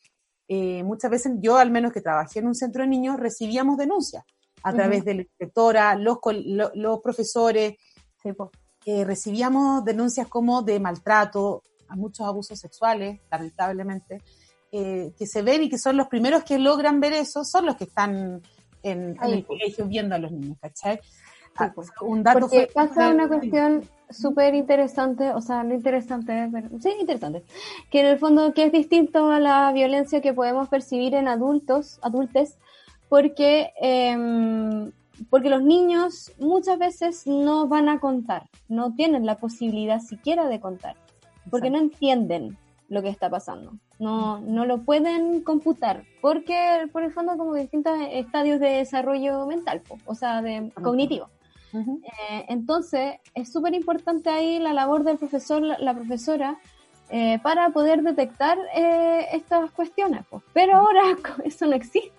eh, muchas veces yo, al menos que trabajé en un centro de niños, recibíamos denuncias a través de la inspectora, los, los profesores, Sí, po. eh, recibíamos denuncias como de maltrato, a muchos abusos sexuales, lamentablemente, eh, que se ven y que son los primeros que logran ver eso, son los que están en, el pues. colegio viendo a los niños, ¿cachai? Ah, pues. un dato Porque fue- pasa una cuestión súper interesante, o sea, no interesante, pero sí interesante, que en el fondo que es distinto a la violencia que podemos percibir en adultos, adultes, porque, em, porque los niños muchas veces no van a contar, no tienen la posibilidad siquiera de contar, porque no entienden lo que está pasando, no, no lo pueden computar, porque por el fondo como distintos estadios de desarrollo mental, po, o sea, de cognitivo. Eh, entonces, es súper importante ahí la labor del profesor, la, la profesora, eh, para poder detectar eh, estas cuestiones. pues. Pero ahora eso no existe.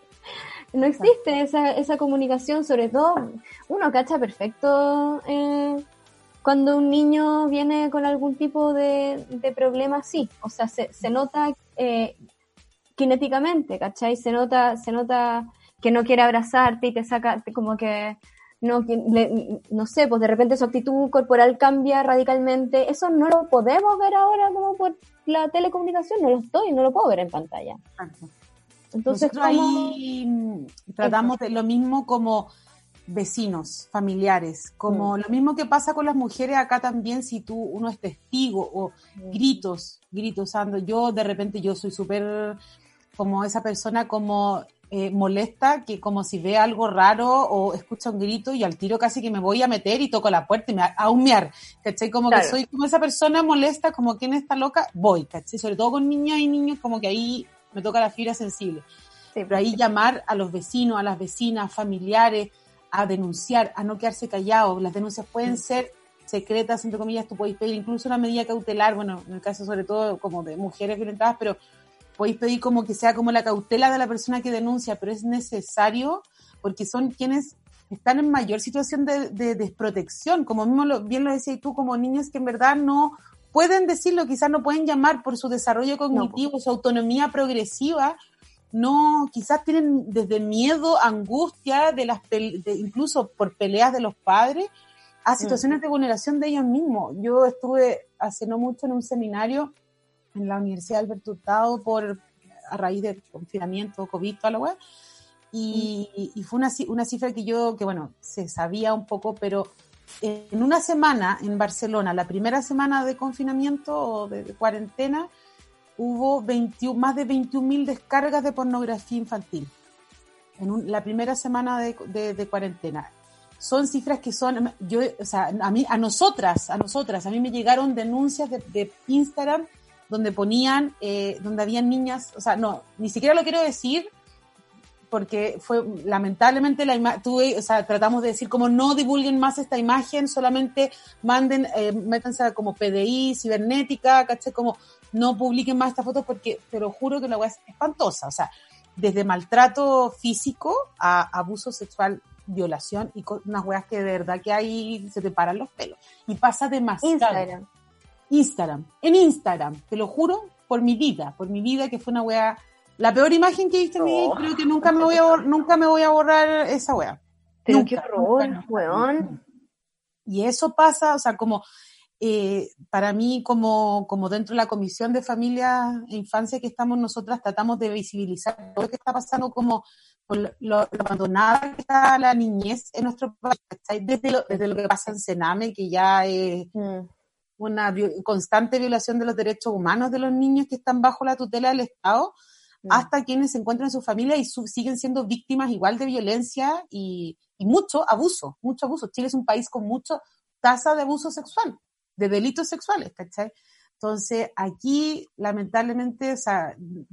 No existe esa, esa comunicación, sobre todo uno cacha perfecto eh, cuando un niño viene con algún tipo de, de problema así. O sea, se, se nota eh, kinéticamente, ¿cachai? Se nota, se nota que no quiere abrazarte y te saca como que no, que le- no sé, pues de repente su actitud corporal cambia radicalmente. Eso no lo podemos ver ahora como por la telecomunicación, no lo estoy, no lo puedo ver en pantalla. Entonces, ahí tratamos de lo mismo como vecinos, familiares, como Mm. lo mismo que pasa con las mujeres acá también, si tú uno es testigo o gritos, gritos, ando, yo de repente yo soy súper como esa persona como eh, molesta, que como si ve algo raro o escucha un grito y al tiro casi que me voy a meter y toco la puerta y me a, humear, ¿cachai? Como Claro. que soy como esa persona molesta, como quien está loca, voy, ¿cachai? Sobre todo con niñas y niños, como que ahí me toca la fibra sensible Sí, pero ahí llamar a los vecinos, a las vecinas, familiares, a denunciar, a no quedarse callados. Las denuncias pueden ser secretas, entre comillas, tú podéis pedir incluso una medida cautelar, bueno, en el caso sobre todo como de mujeres violentadas, pero podéis pedir como que sea como la cautela de la persona que denuncia, pero es necesario porque son quienes están en mayor situación de, de desprotección, como mismo lo- bien lo decías tú, como niños que en verdad no pueden decirlo, quizás no pueden llamar por su desarrollo cognitivo, su autonomía progresiva, no, quizás tienen desde miedo, angustia, de las de, incluso por peleas de los padres, a situaciones de vulneración de ellos mismos. Yo estuve hace no mucho en un seminario en la Universidad de Alberto Hurtado por, a raíz del confinamiento, COVID, toda la web, y, y fue una, una cifra que yo, que bueno, se sabía un poco, pero en una semana en Barcelona, la primera semana de confinamiento o de, de cuarentena, hubo 21 más de 21.000 descargas de pornografía infantil. En un- la primera semana de, de- de cuarentena. Son cifras que son, yo, o sea, a mí, a nosotras, a nosotras, a mí me llegaron denuncias de, de Instagram donde ponían, eh, donde habían niñas, o sea, no, ni siquiera lo quiero decir porque fue lamentablemente la imagen, o sea, tratamos de decir como no divulguen más esta imagen, solamente manden, eh, métanse como PDI, cibernética, caché, como no publiquen más estas fotos porque te lo juro que la weá es espantosa, o sea, desde maltrato físico a abuso sexual, violación y co- unas weas que de verdad que ahí se te paran los pelos. Y pasa demasiado. Instagram. Instagram. En Instagram, te lo juro, por mi vida, por mi vida que fue una wea, la peor imagen que he visto en mi vida, creo que nunca me voy a, nunca me voy a borrar esa wea. Pero Nunca, qué horror, nunca, nunca, weón. Y eso pasa, o sea, como eh, para mí, como, como dentro de la Comisión de Familia e Infancia que estamos nosotras, tratamos de visibilizar todo lo que está pasando como lo, lo- abandonada que está la niñez en nuestro país, desde lo, desde lo que pasa en Sename, que ya es Mm. una constante violación de los derechos humanos de los niños que están bajo la tutela del Estado. Hasta quienes se encuentran en su familia y siguen siendo víctimas igual de violencia y, mucho abuso, mucho abuso. Chile es un país con mucha tasa de abuso sexual, de delitos sexuales, ¿cachai? Entonces, aquí, lamentablemente,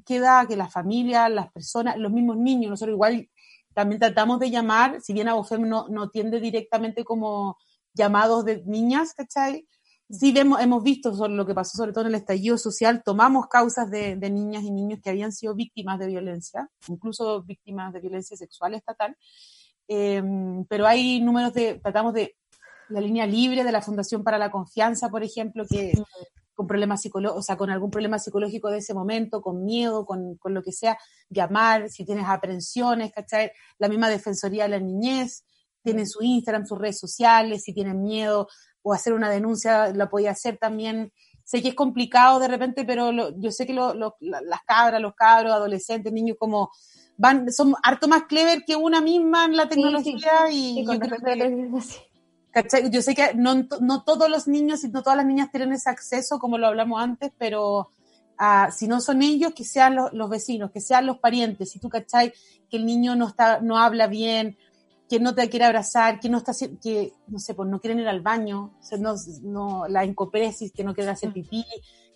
queda que las familias, las personas, los mismos niños, nosotros igual también tratamos de llamar, si bien Abofem no, no atiende directamente como llamados de niñas, ¿cachai? Sí vemos, hemos visto sobre lo que pasó sobre todo en el estallido social, tomamos causas de, de niñas y niños que habían sido víctimas de violencia, incluso víctimas de violencia sexual estatal, Eh, pero hay números de, tratamos de la línea libre de la Fundación para la Confianza, por ejemplo, que con problemas psicológicos, o sea, con algún problema psicológico de ese momento, con miedo, con, con lo que sea, llamar, si tienes aprensiones, ¿cachai? La misma Defensoría de la Niñez, tienen su Instagram, sus redes sociales, si tienen miedo o hacer una denuncia, la podía hacer también. Sé que es complicado de repente, pero lo- yo sé que lo- lo- la- las cabras, los cabros, adolescentes, niños como van, son harto más clever que una misma en la tecnología y Sí, con yo creo que-. Yo sé que no, no todos los niños y no todas las niñas tienen ese acceso, como lo hablamos antes, pero ah, si no son ellos, que sean los, los vecinos, que sean los parientes. Si tú, ¿cachai? Que el niño no está, no habla bien, que no te quiere abrazar, que no está, que, no sé, pues no quieren ir al baño, o sea, no, no, la encopresis, que no quieren hacer pipí,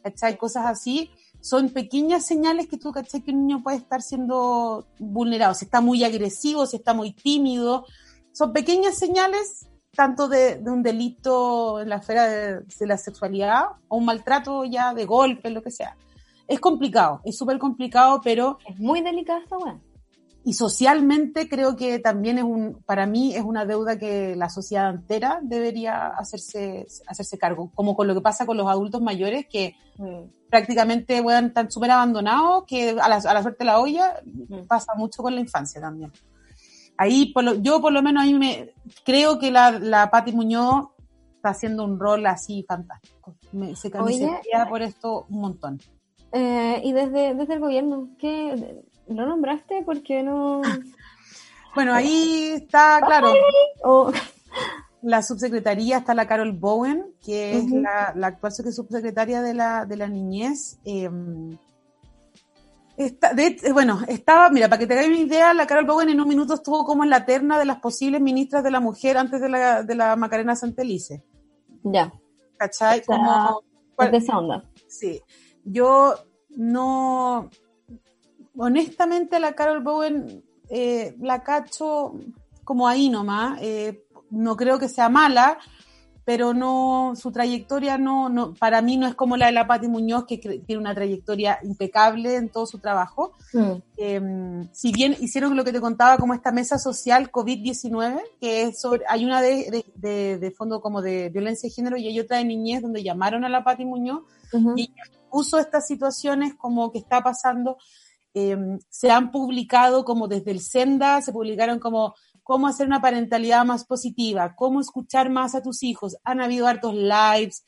¿cachai? Cosas así. Son pequeñas señales que tú, ¿cachai? Que un niño puede estar siendo vulnerado. Si está muy agresivo, si está muy tímido. Son pequeñas señales tanto de, de un delito en la esfera de, de la sexualidad o un maltrato ya de golpe, lo que sea. Es complicado, es súper complicado, pero Es muy delicada esta weá. Y socialmente creo que también es un, para mí es una deuda que la sociedad entera debería hacerse, hacerse cargo, como con lo que pasa con los adultos mayores que Mm. prácticamente bueno, están súper abandonados, que a la, a la suerte de la olla Mm. pasa mucho con la infancia también. Ahí, por lo- yo por lo menos ahí me creo que la, la Pati Muñoz está haciendo un rol así fantástico. Me, se por esto un montón. Eh, y desde, desde el gobierno, ¿qué? ¿Lo nombraste? Porque no...? Bueno, ahí está, claro, la subsecretaría, está la Carol Bowen, que es la, la actual subsecretaria de la, de la niñez. eh, está- de- bueno, estaba, mira, para que te hagáis una idea, la Carol Bowen en un minuto estuvo como en la terna de las posibles ministras de la mujer antes de la, de la Macarena Santelice. ya, ¿Cachai? O sea, Como, es de esa onda. Sí, yo no, honestamente la Carol Bowen eh, la cacho como ahí nomás, eh, no creo que sea mala, pero no, su trayectoria no, no, para mí no es como la de la Pati Muñoz, que tiene una trayectoria impecable en todo su trabajo. Eh, si bien hicieron lo que te contaba como esta mesa social COVID-19, que es sobre, hay una de, de, fondo como de violencia de género y hay otra de niñez donde llamaron a la Pati Muñoz y puso estas situaciones como que está pasando. Eh, se han publicado como desde el Senda, se publicaron como cómo hacer una parentalidad más positiva, cómo escuchar más a tus hijos. Han habido hartos lives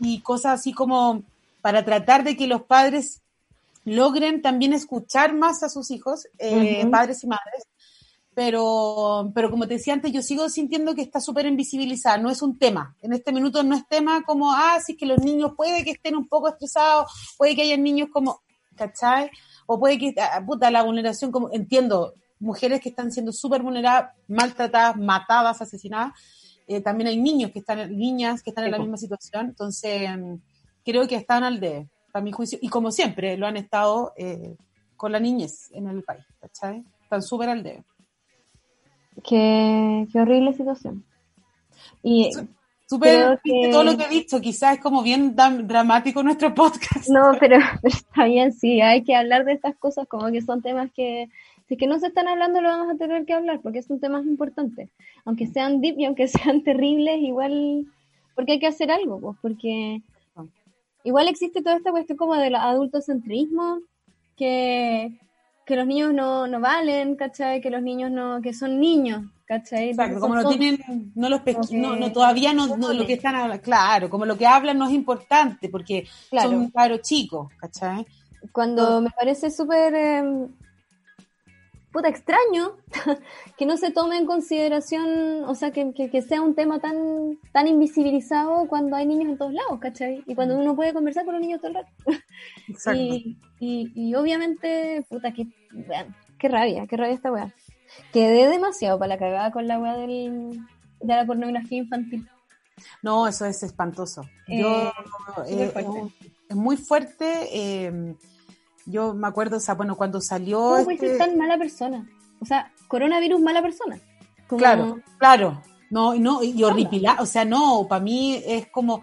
y cosas así como para tratar de que los padres logren también escuchar más a sus hijos, eh, padres y madres. Pero, pero como te decía antes, yo sigo sintiendo que está súper invisibilizada, no es un tema. En este minuto no es tema como, ah, sí que los niños puede que estén un poco estresados, puede que haya niños como, ¿cachai? O puede que, ah, puta, la vulneración, como, entiendo, mujeres que están siendo súper vulneradas, maltratadas, matadas, asesinadas. Eh, también hay niños que están, niñas que están en la misma situación. Entonces, mm, creo que están al de, para mi juicio, y como siempre, lo han estado eh, con la niñez en el país, ¿cachai? Están súper al de. Qué, qué horrible situación. Y Súper, que- todo lo que he visto, quizás es como bien dramático nuestro podcast. no, pero, pero está bien, sí, hay que hablar de estas cosas como que son temas que, si es que no se están hablando, lo vamos a tener que hablar, porque son temas importantes. Aunque sean deep y aunque sean terribles, igual, porque hay que hacer algo, pues, porque igual existe toda esta cuestión como del adultocentrismo, que, que los niños no, no valen, ¿cachai? Que los niños no, que son niños, ¿cachai? Exacto, como no tienen, no los que- no, no, todavía no, no lo que están hablando, claro, como lo que hablan no es importante, porque Claro. son caros chicos, ¿cachai? cuando me parece súper eh, puta extraño que no se tome en consideración, o sea, que, que- que sea un tema tan tan invisibilizado cuando hay niños en todos lados, ¿cachai? Y cuando uno puede conversar con los niños todo el rato. Exacto. Y, y, y obviamente, puta, que, qué rabia, qué rabia esta weá. Quedé demasiado para la cagada con la weá del, de la pornografía infantil. No, eso es espantoso. Eh, Yo, súper eh, fuerte. es muy fuerte. eh, yo me acuerdo, o sea, bueno, cuando salió. ¿Cómo puede este- ser tan mala persona? O sea, coronavirus mala persona. Como- Claro, claro. No, no, y horripilante. O sea, no, para mí es como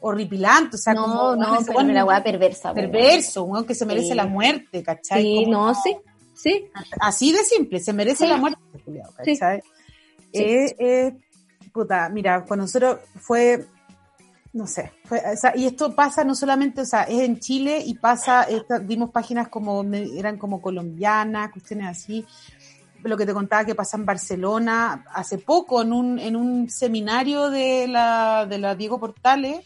horripilante. O sea, no, como no, ese pero la weá perversa. perverso, un weón que se merece Sí. la muerte, ¿cachai? Sí, Como- no, sí, sí. Así de simple, se merece Sí. la muerte, este. ¿cachai? Sí. Eh, eh, puta, mira, cuando nosotros fue, no sé, fue, o sea, y esto pasa no solamente, o sea, es en Chile y pasa, esta- vimos páginas como, eran como colombianas, cuestiones así, lo que te contaba que pasa en Barcelona hace poco en un, en un seminario de la, de la Diego Portales,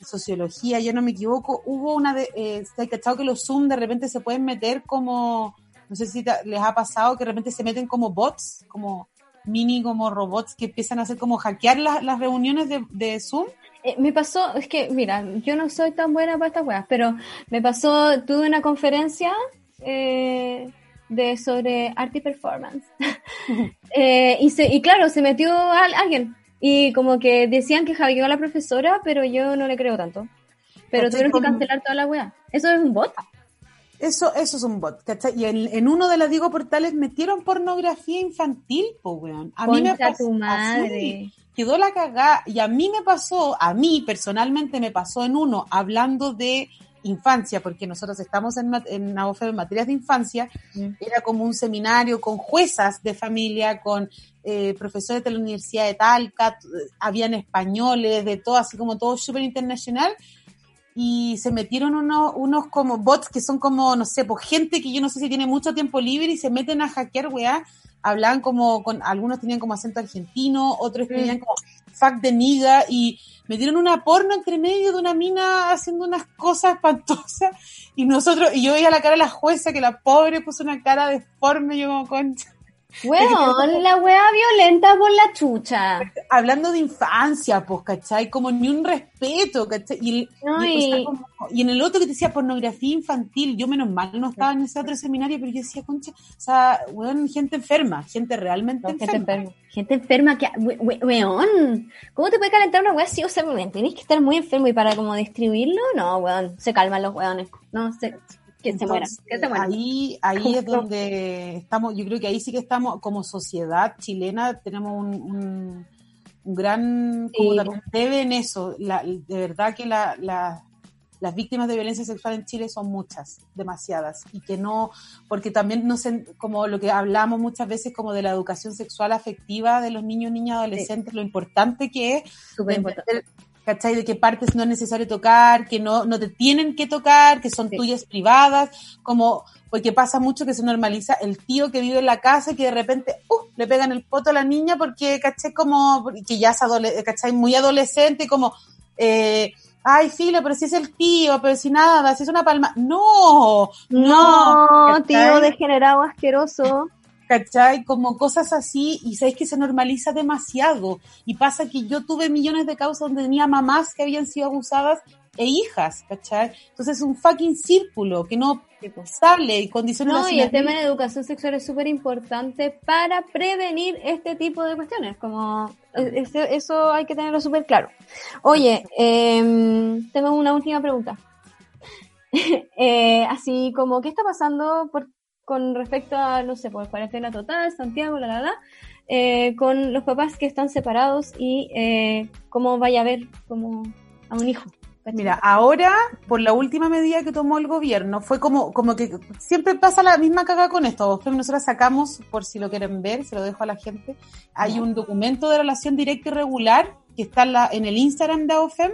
sociología, yo no me equivoco, hubo una de, eh, ¿te has cachado que los Zoom de repente se pueden meter como, no sé si les ha pasado que de repente se meten como bots, como mini como robots que empiezan a hacer como hackear las, las reuniones de, de Zoom? Eh, me pasó, es que, mira, yo no soy tan buena para estas weas, pero me pasó, tuve una conferencia eh, de sobre arte y performance. Eh, y, se, y claro, se metió al- alguien. Y como que decían que hackeó a la profesora, pero yo no le creo tanto. Pero tuvieron que cancelar toda la wea. ¿Eso es un bot? Eso, eso es un bot, ¿cachai? Y en, en uno de las Diego Portales metieron pornografía infantil, po, weón. A mí me Concha pasó tu así. quedó la cagada. Y a mí me pasó, a mí personalmente me pasó en uno, hablando de infancia, porque nosotros estamos en, en Navofe en materias de infancia, Mm. era como un seminario con juezas de familia, con eh, profesores de la Universidad de Talca, habían españoles, de todo, así como todo súper internacional, y se metieron unos, unos como bots que son como, no sé, pues gente que yo no sé si tiene mucho tiempo libre y se meten a hackear, weá, hablaban como, con algunos tenían como acento argentino, otros tenían como fuck de niga y metieron una porno entre medio de una mina haciendo unas cosas espantosas y nosotros, y yo veía la cara de la jueza que la pobre puso una cara deforme, yo como concha. Weón, la wea violenta por la chucha. Hablando de infancia, pues, ¿cachai? Como ni un respeto, ¿cachai? Y, No, y, o sea, y- como- y en el otro que te decía pornografía infantil, yo menos mal no estaba en ese otro seminario, pero yo decía, concha, o sea, weón, gente enferma, gente realmente No, gente enferma. Gente enferma que. we- we- Weón, ¿cómo te puede calentar una wea así? O sea, tenés que estar muy enfermo y para como distribuirlo, no, weón. Se calman los weones. No, se, que se mueran. Que se mueran. Ahí, ahí es donde estamos, yo creo que ahí sí que estamos, como sociedad chilena, tenemos un, un, un gran, como Sí. también debe en eso, la, de verdad que la, la- las víctimas de violencia sexual en Chile son muchas, demasiadas, y que no, porque también no se, como lo que hablamos muchas veces como de la educación sexual afectiva de los niños, niñas, adolescentes, lo importante que es Súper importante. entender, ¿cachai? De qué partes no es necesario tocar, que no, no te tienen que tocar, que son Sí. tuyas privadas, como, porque pasa mucho que se normaliza el tío que vive en la casa y que de repente, uh, le pegan el poto a la niña porque, ¿cachai? Como, que ya es adole- ¿cachai? Muy adolescente, como, eh, ay, filo, pero si es el tío, pero si nada, si es una palma. No, No, ¿cachai? tío degenerado asqueroso. ¿Cachai? Como cosas así, y sabes que se normaliza demasiado. Y pasa que yo tuve millones de causas donde tenía mamás que habían sido abusadas e hijas, ¿cachai? Entonces es un fucking círculo que no sale y condiciona No, y el tema de educación sexual es súper importante para prevenir este tipo de cuestiones. Como eh, ese- eso hay que tenerlo súper claro. Oye, em, tengo una última pregunta. Eh, así como, ¿qué está pasando por, con respecto a, no sé, por cuarentena total, Santiago, la, la, la, eh, con los papás que están separados y eh, cómo vaya a ver como a un hijo? Mira, ahora, por la última medida que tomó el gobierno, fue como, como que siempre pasa la misma caga con esto. Nosotros sacamos, por si lo quieren ver, se lo dejo a la gente, hay un documento de relación directa y regular que está en, la, en el Instagram de AOFEM,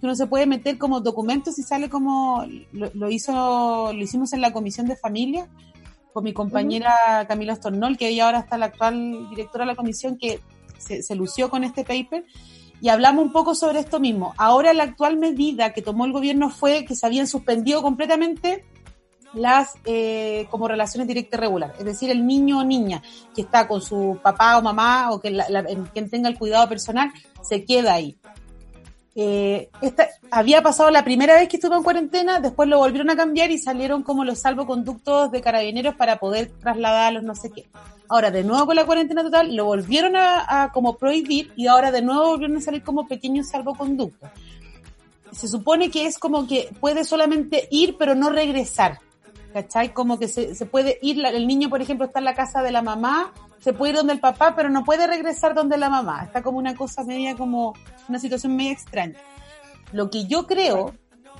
que uno se puede meter como documentos y sale como, lo, lo hizo, lo hicimos en la Comisión de Familia, con mi compañera Camila Stornol, que ella ahora está la actual directora de la comisión, que se, se lució con este paper y hablamos un poco sobre esto mismo. Ahora la actual medida que tomó el gobierno fue que se habían suspendido completamente las eh, como relaciones directas y regulares, es decir, el niño o niña que está con su papá o mamá o que la, la, en quien tenga el cuidado personal se queda ahí. Eh, esta, había pasado la primera vez que estuvo en cuarentena, después lo volvieron a cambiar y salieron como los salvoconductos de carabineros para poder trasladarlos, no sé qué. Ahora, de nuevo con la cuarentena total, lo volvieron a, a como prohibir y ahora de nuevo volvieron a salir como pequeños salvoconductos. Se supone que es como que puede solamente ir pero no regresar. ¿Cachai? Como que se, se puede ir, el niño por ejemplo está en la casa de la mamá, se puede ir donde el papá, pero no puede regresar donde la mamá. Está como una cosa media, como una situación media extraña. Lo que yo creo,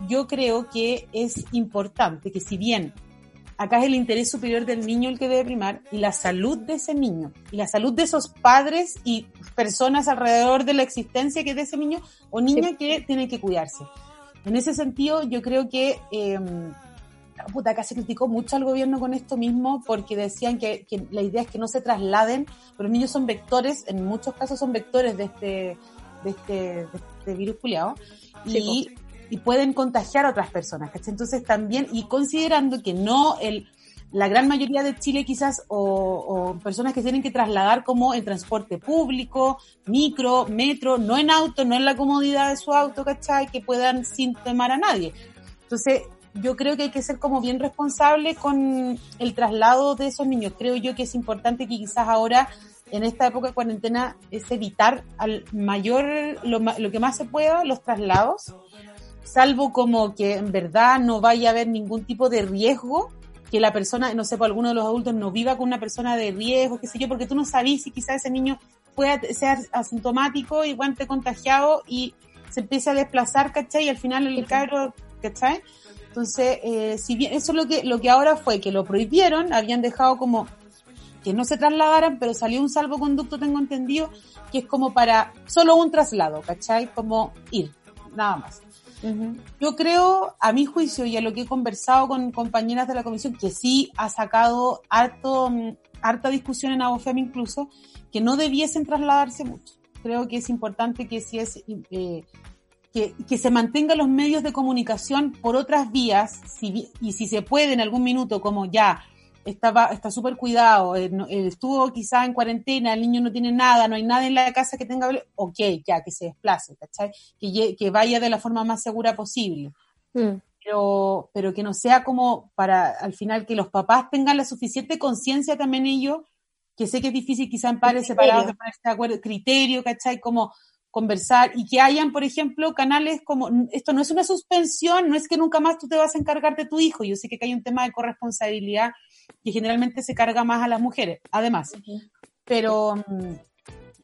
yo creo que es importante que si bien acá es el interés superior del niño el que debe primar y la salud de ese niño y la salud de esos padres y personas alrededor de la existencia que de ese niño o niña sí. que tiene que cuidarse. En ese sentido, yo creo que eh, puta, acá se criticó mucho al gobierno con esto mismo porque decían que, que, la idea es que no se trasladen, pero los niños son vectores, en muchos casos son vectores de este, de este, de este virus culiado y, sí, y, pueden contagiar a otras personas, ¿cachai? Entonces también, y considerando que no el, la gran mayoría de Chile quizás, o, o, personas que tienen que trasladar como en transporte público, micro, metro, no en auto, no en la comodidad de su auto, ¿cachai? Que puedan sin temar a nadie. Entonces, yo creo que hay que ser como bien responsable con el traslado de esos niños. Creo yo que es importante que quizás ahora, en esta época de cuarentena, es evitar al mayor, lo, lo que más se pueda, los traslados, salvo como que en verdad no vaya a haber ningún tipo de riesgo, que la persona, no sé, por alguno de los adultos no viva con una persona de riesgo, qué sé yo, porque tú no sabes si quizás ese niño pueda ser asintomático, igual te contagiado y se empieza a desplazar, ¿cachai? Y al final el cabro, ¿cachai? Entonces, eh, si bien eso es lo que, lo que ahora fue, que lo prohibieron, habían dejado como que no se trasladaran, pero salió un salvoconducto, tengo entendido, que es como para solo un traslado, ¿cachai? Como ir, nada más. Uh -huh. Yo creo, a mi juicio y a lo que he conversado con compañeras de la comisión, que sí ha sacado harto, harta discusión en AOFEM incluso, que no debiesen trasladarse mucho. Creo que es importante que si es... Eh, que, que, se mantengan los medios de comunicación por otras vías si, y si se puede en algún minuto, como ya estaba está súper cuidado, eh, eh, estuvo quizá en cuarentena, el niño no tiene nada, no hay nada en la casa que tenga, ok, ya que se desplace, ¿cachai? Que, que vaya de la forma más segura posible. Mm. Pero, pero que no sea como para al final que los papás tengan la suficiente conciencia también ellos, que sé que es difícil quizá en padres separados de ponerse de acuerdo, criterio, ¿cachai? Como conversar y que hayan, por ejemplo, canales como, esto no es una suspensión, no es que nunca más tú te vas a encargar de tu hijo, yo sé que hay un tema de corresponsabilidad que generalmente se carga más a las mujeres, además, uh -huh. pero um,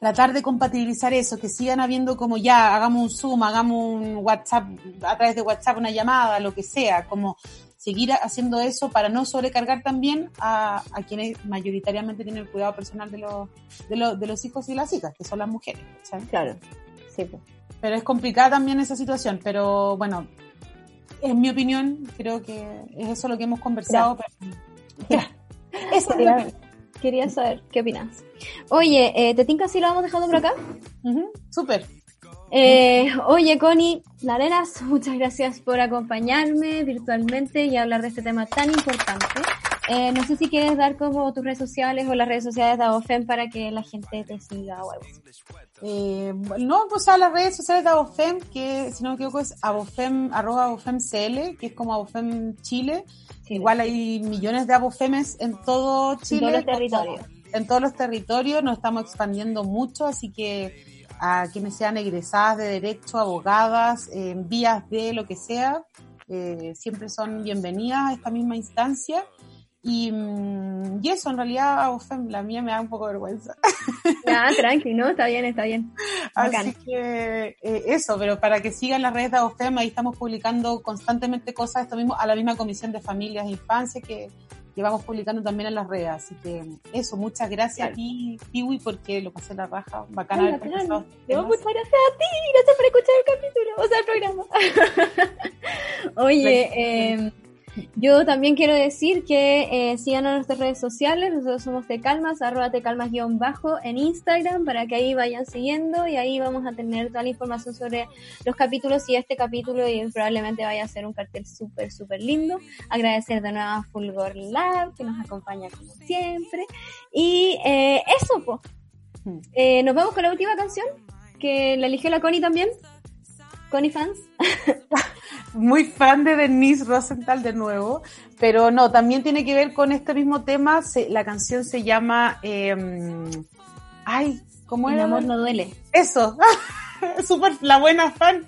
tratar de compatibilizar eso, que sigan habiendo como ya, hagamos un Zoom, hagamos un WhatsApp, a través de WhatsApp una llamada, lo que sea, como seguir haciendo eso para no sobrecargar también a, a quienes mayoritariamente tienen el cuidado personal de los, de, los, de los hijos y las hijas, que son las mujeres. ¿sabes? Claro, sí. Pues. pero es complicada también esa situación, pero bueno, en mi opinión, creo que es eso lo que hemos conversado. pero- Ya. Eso es lo que- Quería saber qué opinas. Oye, eh, ¿te tinca si lo vamos dejando por acá? Ujú, Súper. Eh, oye, Connie Larenas, muchas gracias por acompañarme virtualmente y hablar de este tema tan importante. Eh, no sé si quieres dar como tus redes sociales o las redes sociales de Abofem para que la gente te siga o algo así. Eh, no, pues a las redes sociales de Abofem, que si no me equivoco es abofem, arroba abofemcl, que es como Abofem Chile. Sí, Igual hay millones de Abofemes en todo en Chile. todos los territorios. En todos los territorios nos estamos expandiendo mucho, así que a quienes sean egresadas de derecho, abogadas, en vías de lo que sea, eh, siempre son bienvenidas a esta misma instancia. Y, mm, y eso, en realidad, Abofem, la mía me da un poco de vergüenza. Ya, tranqui, ¿no? Está bien, está bien. Bacán. Así que eh, eso, pero para que sigan las redes de Agofem, ahí estamos publicando constantemente cosas, esto mismo, a la misma Comisión de Familias e Infancia que, que vamos publicando también en las redes. Así que eso, muchas gracias Claro. a ti, Piwi, porque lo pasé la raja, bacán haber conversado No, muchas gracias a ti, gracias por escuchar el capítulo, o sea, el programa. Oye, eh, yo también quiero decir que eh, sigan a nuestras redes sociales, nosotros somos Tecalmas, arroba Tecalmas guion bajo en Instagram, para que ahí vayan siguiendo y ahí vamos a tener toda la información sobre los capítulos y este capítulo y probablemente vaya a ser un cartel súper, súper lindo. Agradecer de nuevo a Fulgor Lab, que nos acompaña como siempre. Y eh, eso, pues. Eh, nos vamos con la última canción, que la eligió la Connie también. Connie fans. Muy fan de Denise Rosenthal de nuevo, pero no, también tiene que ver con este mismo tema. Se- la canción se llama, eh, ay, ¿cómo El era? amor no duele. Eso, súper la buena fan.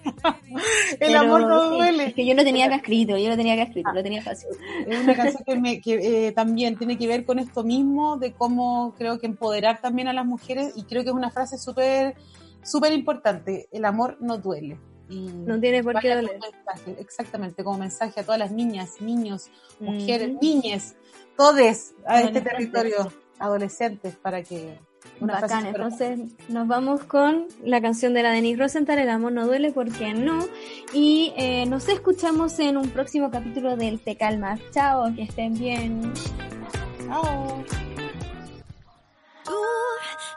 El Pero, amor no duele. Es que yo lo tenía acá escrito, yo lo tenía acá escrito, lo tenía fácil. Es una canción que, me, que eh, también tiene que ver con esto mismo, de cómo creo que empoderar también a las mujeres, y creo que es una frase súper súper importante, el amor no duele. Y No tiene por qué doler. mensaje, exactamente, como mensaje a todas las niñas, niños, mujeres, Ujú. niñes, todes a este territorio, adolescentes, para que una Bacán, entonces nos vamos con la canción de la Denise Rosenthal, El amor no duele, ¿por qué no? Y eh, nos escuchamos en un próximo capítulo del Te Calmas. Chao, que estén bien. Chao. Tú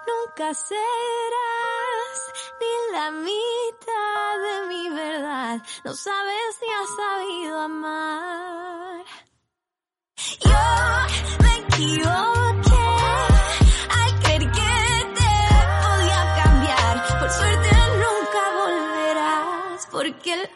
nunca serás ni la mitad de mi verdad. No sabes ni has sabido amar. Yo me equivoqué al creer que te podía cambiar. Por suerte nunca volverás. Porque el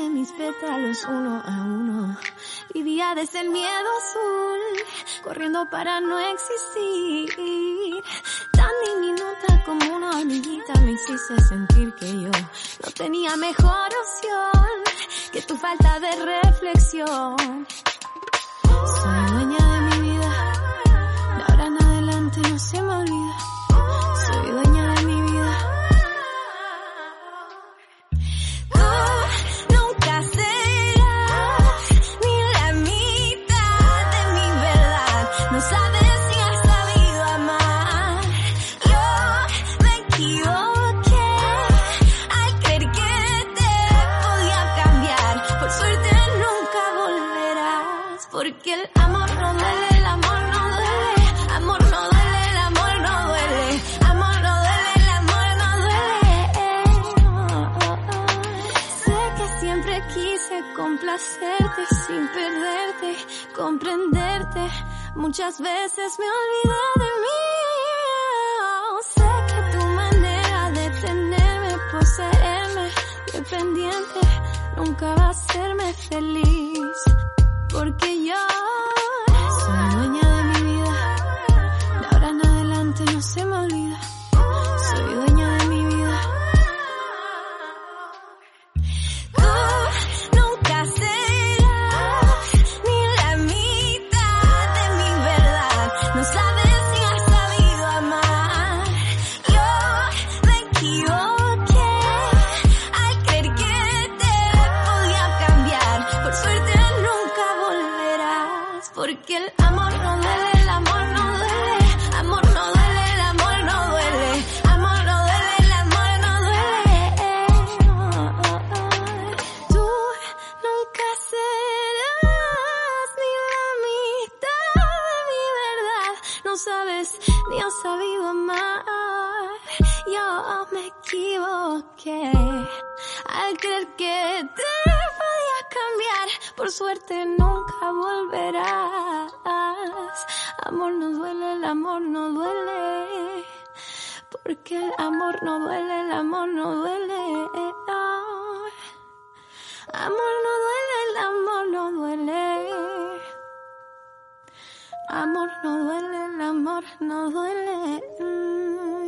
rompiste mis pétalos uno a uno. Vivía desde el miedo azul, corriendo para no existir. Tan diminuta como una hormiguita me hiciste sentir que yo no tenía mejor opción que tu falta de reflexión. Soy dueña de mi vida, de ahora en adelante no se me olvida. Sin perderte, comprenderte. Muchas veces me olvidé de mí. Sé que tu manera de tenerme, poseerme, dependiente, nunca va a hacerme feliz. Porque yo equivoqué al creer que te podía cambiar. Por suerte nunca volverás. Amor no duele, el amor no duele. Porque el amor no duele, el amor no duele. Amor no duele, el amor no duele. Amor no duele, el amor no duele. Mm.